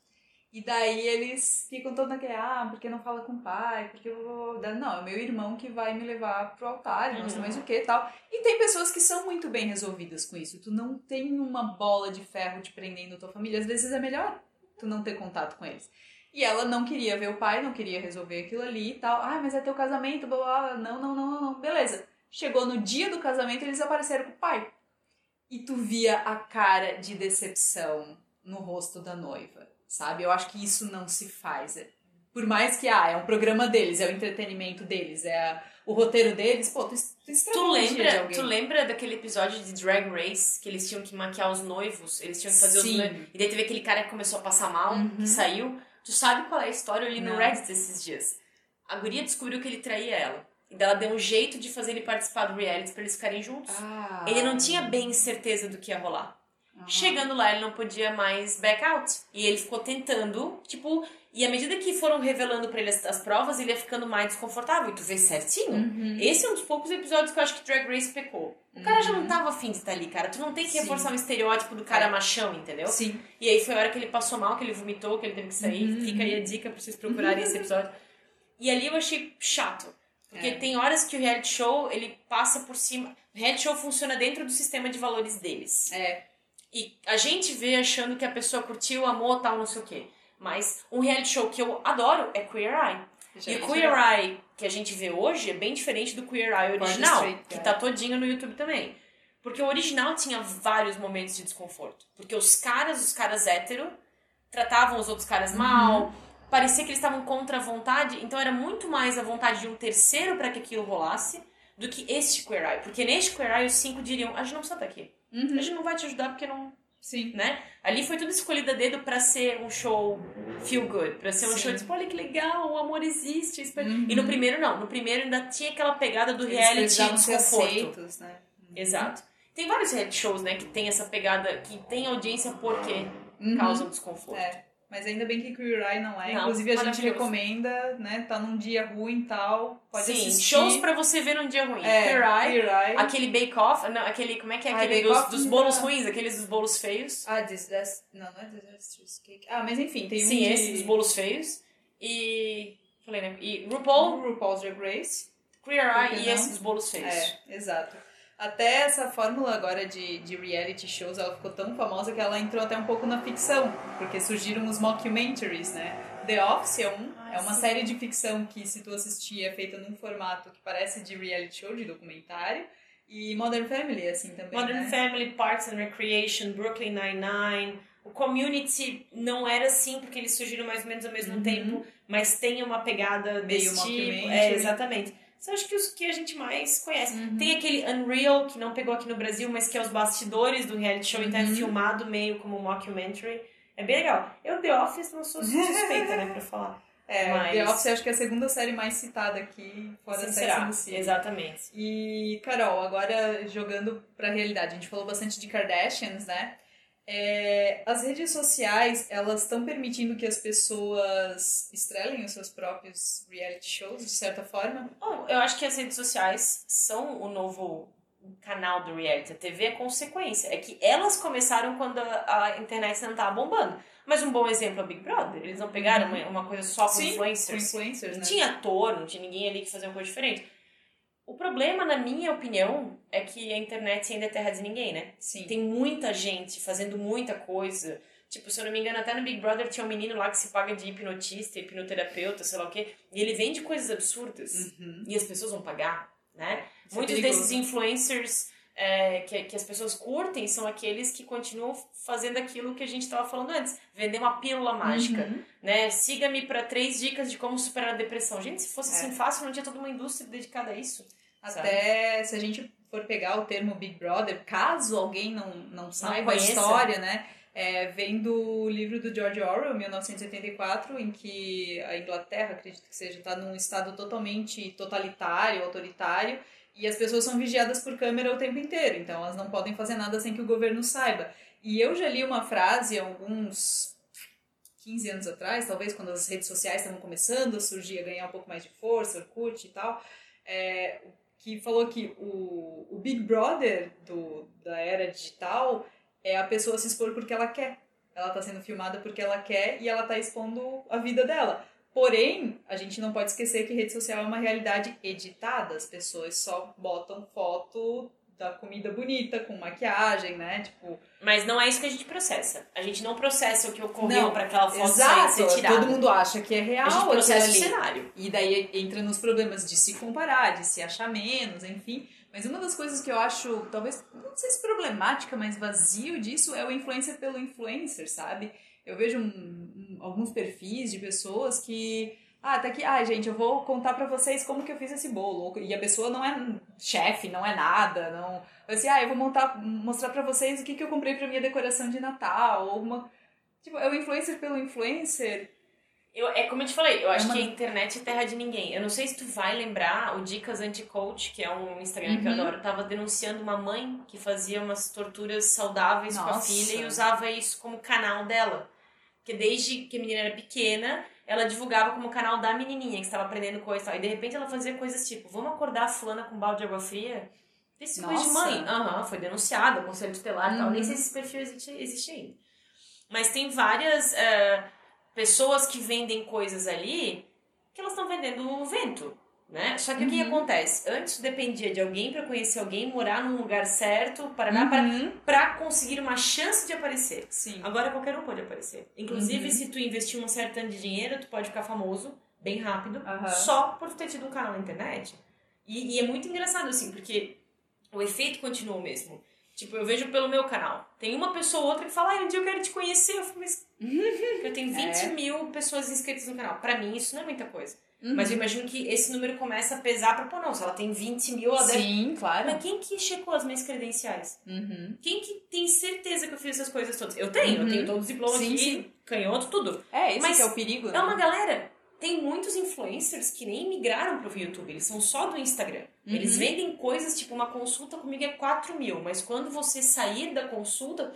E daí eles ficam todos naquele, ah, porque não fala com o pai, porque eu vou. Não, é meu irmão que vai me levar pro altar, não sei Uhum. mais o que e tal. E tem pessoas que são muito bem resolvidas com isso. Tu não tem uma bola de ferro te prendendo a tua família. Às vezes é melhor tu não ter contato com eles. E ela não queria ver o pai, não queria resolver aquilo ali e tal. Ah, mas é teu casamento, blá blá. blá. Não, não, não, não, não. Beleza. Chegou no dia do casamento, eles apareceram com o pai. E tu via a cara de decepção no rosto da noiva, sabe? Eu acho que isso não se faz. Por mais que, ah, é um programa deles, é o entretenimento deles, é a- o roteiro deles, pô, tu, tu Tu lembra, tu lembra daquele episódio de Drag Race que eles tinham que maquiar os noivos? Eles tinham que fazer Sim. os noivos. E daí teve aquele cara que começou a passar mal, Uhum. que saiu. Tu sabe qual é a história ali no Não. Reddit esses dias? A guria descobriu que ele traía ela. E daí ela deu um jeito de fazer ele participar do reality pra eles ficarem juntos. Ah. Ele não tinha bem certeza do que ia rolar. Aham. Chegando lá, ele não podia mais back out. E ele ficou tentando, tipo. E à medida que foram revelando pra ele as, as provas, ele ia ficando mais desconfortável. E tu vê certinho. Uhum. Esse é um dos poucos episódios que eu acho que Drag Race pecou. O cara já não tava afim de estar ali, cara. Tu não tem que Sim. reforçar o estereótipo do cara É. machão, entendeu? Sim. E aí foi a hora que ele passou mal, que ele vomitou, que ele teve que sair. Uhum. Fica aí a dica pra vocês procurarem esse episódio. E ali eu achei chato. Porque É. tem horas que o reality show, ele passa por cima... O reality show funciona dentro do sistema de valores deles. É. E a gente vê achando que a pessoa curtiu, amou, tal, não sei o quê. Mas um reality show que eu adoro é Queer Eye. Já- e o Queer Eye que a gente vê hoje é bem diferente do Queer Eye original, Street, que é. tá todinho no YouTube também. Porque o original tinha vários momentos de desconforto. Porque os caras, os caras hétero, tratavam os outros caras mal, parecia que eles estavam contra a vontade, então era muito mais a vontade de um terceiro para que aquilo rolasse do que este Queer Eye. Porque neste Queer Eye os cinco diriam: a gente não precisa estar aqui. Uhum. A gente não vai te ajudar porque não. Sim. né? Ali foi tudo escolhido a dedo pra ser um show feel good, pra ser um Sim. show tipo, olha que legal, o amor existe. Uhum. E no primeiro não, no primeiro ainda tinha aquela pegada do Eles reality desconforto. aceitos, né? Exato. Tem vários reality shows, né, que tem essa pegada, que tem audiência porque Uhum. causam desconforto. É. Mas ainda bem que Eye não é. Não, Inclusive, a gente recomenda, né? Tá num dia ruim e tal. Pode Sim, assistir. shows pra você ver num dia ruim. é, Queer Eye, aquele Bake Off, não, aquele, como é que é Ah, aquele Bake dos, dos não. bolos ruins, aqueles dos bolos feios. Ah, Disaster... Não, não é Disastrous Cake. Ah, mas enfim, tem um Sim, de... esse dos bolos feios. E. Falei, né? E RuPaul, RuPaul's Drag Race. Queer Eye e não? esse dos bolos feios. É, exato. Até essa fórmula agora de, de reality shows, ela ficou tão famosa que ela entrou até um pouco na ficção, porque surgiram os mockumentaries, né? The Office é um, Ah, é uma sim. série de ficção que, se tu assistir, é feita num formato que parece de reality show, de documentário, e Modern Family, assim, também, Modern né? Family, Parks and Recreation, Brooklyn Nine-Nine, o o community não era assim, porque eles surgiram mais ou menos ao mesmo uhum. tempo, mas tem uma pegada Meio desse tipo. É, exatamente. São acho que os que a gente mais conhece. Uhum. Tem aquele Unreal, que não pegou aqui no Brasil, mas que é os bastidores do reality show, uhum. então é uhum. filmado meio como um mockumentary. É bem legal. Eu, The Office, não sou suspeita, né, pra falar. É, Mas... The Office acho que é a segunda série mais citada aqui, fora Sim, Sex and the City. Exatamente. E, Carol, agora jogando pra realidade, a gente falou bastante de Kardashians, né? É, as redes sociais, elas estão permitindo que as pessoas estrelem os seus próprios reality shows, de certa forma? Bom, eu acho que as redes sociais são o novo canal do reality. A TV é consequência. É que elas começaram quando a, a internet não estava bombando. Mas um bom exemplo é o Big Brother. Eles não pegaram uma, uma coisa só com Sim, influencers. Com influencers não né? tinha ator, não tinha ninguém ali que fazia uma coisa diferente. O problema, na minha opinião, é que a internet ainda é terra de ninguém, né? Sim. Tem muita gente fazendo muita coisa. Tipo, se eu não me engano, até no Big Brother tinha um menino lá que se paga de hipnotista, hipnoterapeuta, sei lá o quê. E ele vende coisas absurdas. Uhum. E as pessoas vão pagar, né? Isso é Muitos é desses influencers é, que, que as pessoas curtem são aqueles que continuam fazendo aquilo que a gente estava falando antes, vender uma pílula mágica, uhum. né? Siga-me para três dicas de como superar a depressão. Gente, se fosse é. assim fácil, não tinha toda uma indústria dedicada a isso. Até sabe? se a gente for pegar o termo Big Brother, caso alguém não, não saiba não a história, né? É, vem do livro do George Orwell, 1984, em que a Inglaterra, acredito que seja, está num estado totalmente totalitário, autoritário, e as pessoas são vigiadas por câmera o tempo inteiro, então elas não podem fazer nada sem que o governo saiba. E eu já li uma frase alguns 15 anos atrás, talvez quando as redes sociais estavam começando a surgir, a ganhar um pouco mais de força, Orkut e tal, é, que falou que o, o Big Brother do, da era digital é a pessoa se expor porque ela quer. Ela está sendo filmada porque ela quer e ela está expondo a vida dela. Porém, a gente não pode esquecer que rede social é uma realidade editada. As pessoas só botam foto da comida bonita, com maquiagem, né? Tipo. Mas não é isso que a gente processa. A gente não processa o que ocorreu para aquela foto exato, ser tirada. Todo mundo acha que é real. A gente processa o cenário. E daí entra nos problemas de se comparar, de se achar menos, enfim. Mas uma das coisas que eu acho, talvez, não sei se problemática, mas vazio disso é o influencer pelo influencer, sabe? Eu vejo um, um, alguns perfis de pessoas que. Ah, tá aqui. Ah, gente, eu vou contar pra vocês como que eu fiz esse bolo. E a pessoa não é chefe, não é nada. Não. Assim, ah, eu vou montar, mostrar pra vocês o que, que eu comprei pra minha decoração de Natal. Ou uma. Tipo, é o influencer pelo influencer. Eu, é como eu te falei, eu é acho uma... que a internet é terra de ninguém. Eu não sei se tu vai lembrar o Dicas Anti-Coach, que é um Instagram uhum. que eu uhum. adoro, tava denunciando uma mãe que fazia umas torturas saudáveis Nossa. com a filha e usava isso como canal dela. Porque desde que a menina era pequena, ela divulgava como canal da menininha que estava aprendendo coisa e tal. E de repente ela fazia coisas tipo, vamos acordar a fulana com um balde de água fria? Esse coisa de mãe. Aham, uhum, foi denunciada, conselho tutelar e tal. Nem sei se esse perfil existe, existe ainda. Mas tem várias uh, pessoas que vendem coisas ali que elas estão vendendo o vento né? Só que uhum. o que uhum. acontece? Antes dependia de alguém para conhecer alguém, morar num lugar certo, para uhum. para conseguir uma chance de aparecer. Sim. Agora qualquer um pode aparecer. Inclusive, uhum. se tu investir um certo tanto de dinheiro, tu pode ficar famoso bem rápido, só por ter tido um canal na internet. E, e é muito engraçado assim, porque o efeito continua o mesmo. Tipo, eu vejo pelo meu canal. Tem uma pessoa ou outra que fala, ah, um dia eu quero te conhecer. Eu falo, mas eu tenho 20 é. mil pessoas inscritas no canal. Para mim, isso não é muita coisa. Uhum. Mas eu imagino que esse número começa a pesar pra, pô, não, se ela tem 20 mil, ela Sim, deve... claro. Mas quem que checou as minhas credenciais? Uhum. Quem que tem certeza que eu fiz essas coisas todas? Eu tenho, uhum. eu tenho todos os diplomas sim, aqui, sim. canhoto, tudo. É, esse Mas é o perigo, né? É uma galera... Tem muitos influencers que nem migraram pro YouTube, eles são só do Instagram. Eles uhum. vendem coisas, tipo, uma consulta comigo é 4 mil, mas quando você sair da consulta,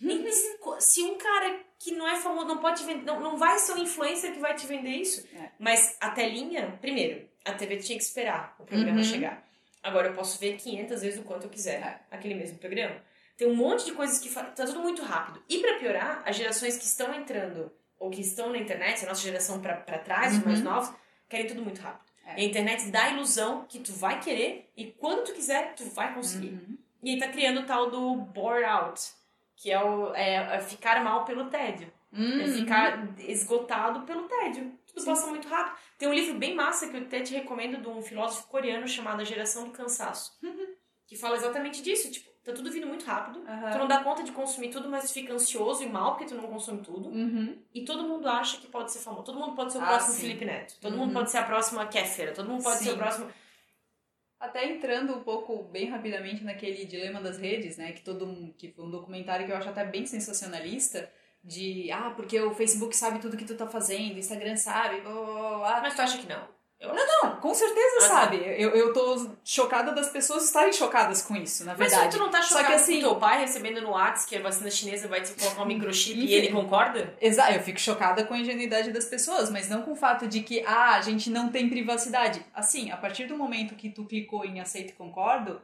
uhum. se um cara que não é famoso, não pode vender, não, não vai ser um influencer que vai te vender isso. É. Mas a telinha, primeiro, a TV tinha que esperar o programa uhum. chegar. Agora eu posso ver 500 vezes o quanto eu quiser é. aquele mesmo programa. Tem um monte de coisas que tá tudo muito rápido. E para piorar, as gerações que estão entrando ou que estão na internet, a nossa geração para trás, uhum. os mais novos, querem tudo muito rápido. É. E a internet dá a ilusão que tu vai querer e quando tu quiser, tu vai conseguir. Uhum. E aí tá criando o tal do bore out que é, o, é, é ficar mal pelo tédio. Uhum. É ficar esgotado pelo tédio. Tudo Sim. passa muito rápido. Tem um livro bem massa que eu até te recomendo de um filósofo coreano chamado A Geração do Cansaço. Uhum. Que fala exatamente disso. Tipo, Tá tudo vindo muito rápido. Aham. Tu não dá conta de consumir tudo, mas tu fica ansioso e mal porque tu não consome tudo. Uhum. E todo mundo acha que pode ser famoso. Todo mundo pode ser o Ah, próximo sim. Felipe Neto. Todo Uhum. mundo pode ser a próxima Kéfera. Todo mundo pode ser Sim. o próximo. Até entrando um pouco bem rapidamente naquele dilema das redes, né? Que todo um- que foi um documentário que eu acho até bem sensacionalista. De, ah, porque o Facebook sabe tudo que tu tá fazendo, o Instagram sabe, blá, blá, blá. Mas tu acha que não? Eu Não, com certeza Ah, tá. sabe. Eu, eu tô chocada das pessoas estarem chocadas com isso, na Mas verdade. tu não tá Só chocado que assim- com teu pai recebendo no WhatsApp que a vacina chinesa vai te colocar um microchip e ele concorda? Exato, eu fico chocada com a ingenuidade das pessoas, mas não com o fato de que, ah, a gente não tem privacidade. Assim, a partir do momento que tu clicou em aceito e concordo,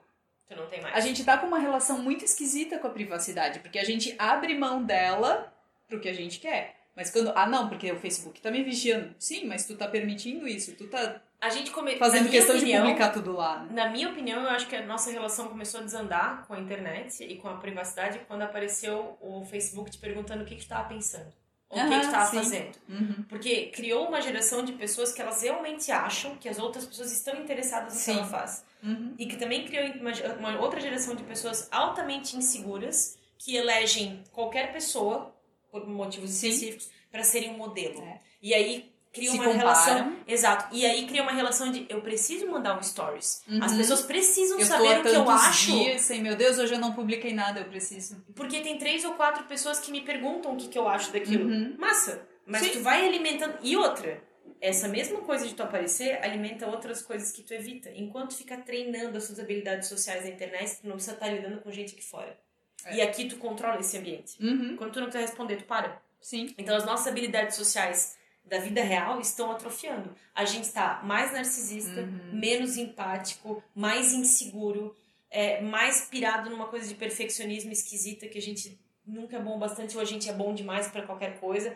Tu não tem mais. a gente tá com uma relação muito esquisita com a privacidade, porque a gente abre mão dela pro que a gente quer. Mas quando, ah, não, porque o Facebook tá me vigiando. Sim, mas tu tá permitindo isso, tu tá A gente come... fazendo questão opinião, de publicar tudo lá, né? Na minha opinião, eu acho que a nossa relação começou a desandar com a internet e com a privacidade quando apareceu o Facebook te perguntando o que que tu tava pensando. Ou o que que tu tava sim. fazendo. Uhum. Porque criou uma geração de pessoas que elas realmente acham que as outras pessoas estão interessadas no Sim. que ela faz. Uhum. E que também criou uma, uma outra geração de pessoas altamente inseguras que elegem qualquer pessoa, por motivos Sim. específicos, para serem um modelo. É. E aí cria Se uma relação. Exato. E aí cria uma relação de eu preciso mandar um stories. As Uhum. pessoas precisam Eu saber o que eu acho. dias sem, meu Deus, hoje eu não publiquei nada, eu preciso. Porque tem três ou quatro pessoas que me perguntam o que, que eu acho daquilo. Uhum. Massa. Mas Sim. tu vai alimentando. E outra, essa mesma coisa de tu aparecer alimenta outras coisas que tu evita. Enquanto fica treinando as suas habilidades sociais na internet, tu não precisa estar lidando com gente aqui fora. É. E aqui tu controla esse ambiente. Uhum. Quando tu não quiser responder, tu para. Sim. Então as nossas habilidades sociais da vida real estão atrofiando. A gente está mais narcisista, Uhum. menos empático, mais inseguro, é, mais pirado numa coisa de perfeccionismo esquisita que a gente nunca é bom bastante ou a gente é bom demais para qualquer coisa.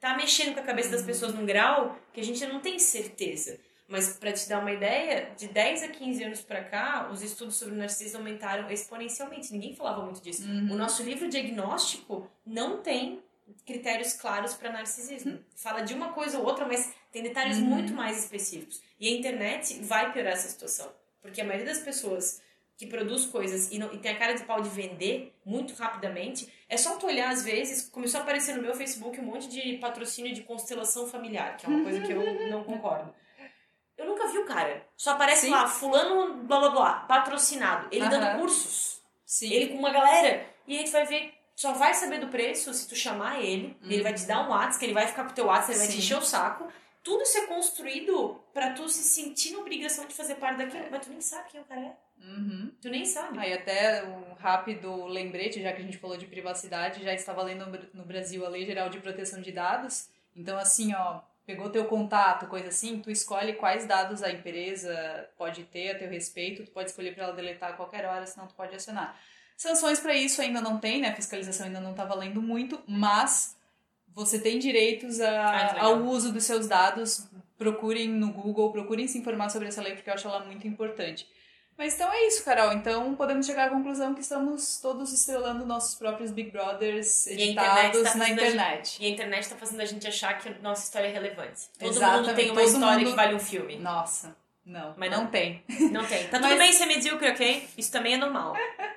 Tá mexendo com a cabeça Uhum. das pessoas num grau que a gente não tem certeza. Mas para te dar uma ideia, de 10 a 15 anos para cá, os estudos sobre narcisismo aumentaram exponencialmente. Ninguém falava muito disso. Uhum. O nosso livro diagnóstico não tem critérios claros para narcisismo. Fala de uma coisa ou outra, mas tem detalhes Uhum. muito mais específicos. E a internet vai piorar essa situação. Porque a maioria das pessoas que produz coisas e, não- e tem a cara de pau de vender muito rapidamente, é só tu olhar às vezes, começou a aparecer no meu Facebook um monte de patrocínio de constelação familiar, que é uma coisa que eu não concordo. Eu nunca vi o cara. Só aparece Sim. lá, fulano, blá blá blá, patrocinado. Ele dando cursos Sim. ele com uma galera. E aí tu vai ver, só vai saber do preço se tu chamar ele, ele vai te dar um WhatsApp, ele vai ficar com teu WhatsApp, ele vai te Uhum. Sim. encher o saco. Tudo isso é construído pra tu se sentir na obrigação de fazer parte daquilo, mas tu nem sabe quem o cara é. Uhum. Tu nem sabe. Aí até um rápido lembrete, já que a gente falou de privacidade, já estava lendo no Brasil a Lei Geral de Proteção de Dados. Então, assim, ó, pegou teu contato, coisa assim, tu escolhe quais dados a empresa pode ter a teu respeito, tu pode escolher para ela deletar a qualquer hora, senão tu pode acionar. Sanções para isso ainda não tem, né? A fiscalização ainda não tá valendo muito, mas você tem direitos a- Ah, ao uso dos seus dados. Procurem no Google, procurem se informar sobre essa lei, porque eu acho ela muito importante. Mas então é isso, Carol. Então podemos chegar à conclusão que estamos todos estrelando nossos próprios Big Brothers E a internet editados tá na internet. E a internet tá fazendo a gente achar que nossa história é relevante. Todo Exatamente, mundo tem uma todo história mundo- que vale um filme. Nossa, não, Mas não, tem. Não tem. Tá tudo Mas- bem ser medíocre, ok? Isso também é normal.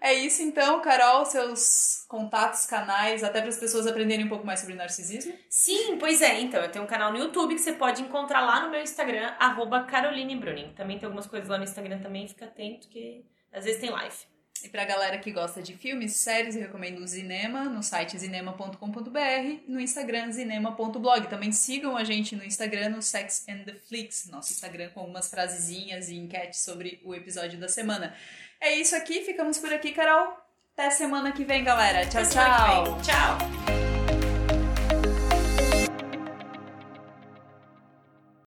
É isso então, Carol, seus contatos, canais, até para as pessoas aprenderem um pouco mais sobre narcisismo. Sim, pois é. Então, eu tenho um canal no YouTube que você pode encontrar lá no meu Instagram, arroba Caroline Bruning. Também tem algumas coisas lá no Instagram também, fica atento que às vezes tem live. E pra galera que gosta de filmes, séries, eu recomendo o Cinema no site cinema.com.br, no Instagram cinema.blog. Também sigam a gente no Instagram no Sex and the Flix, nosso Instagram com algumas frasezinhas e enquetes sobre o episódio da semana. É isso aqui, ficamos por aqui, Carol. Até semana que vem, galera. Tchau, tchau. Tchau.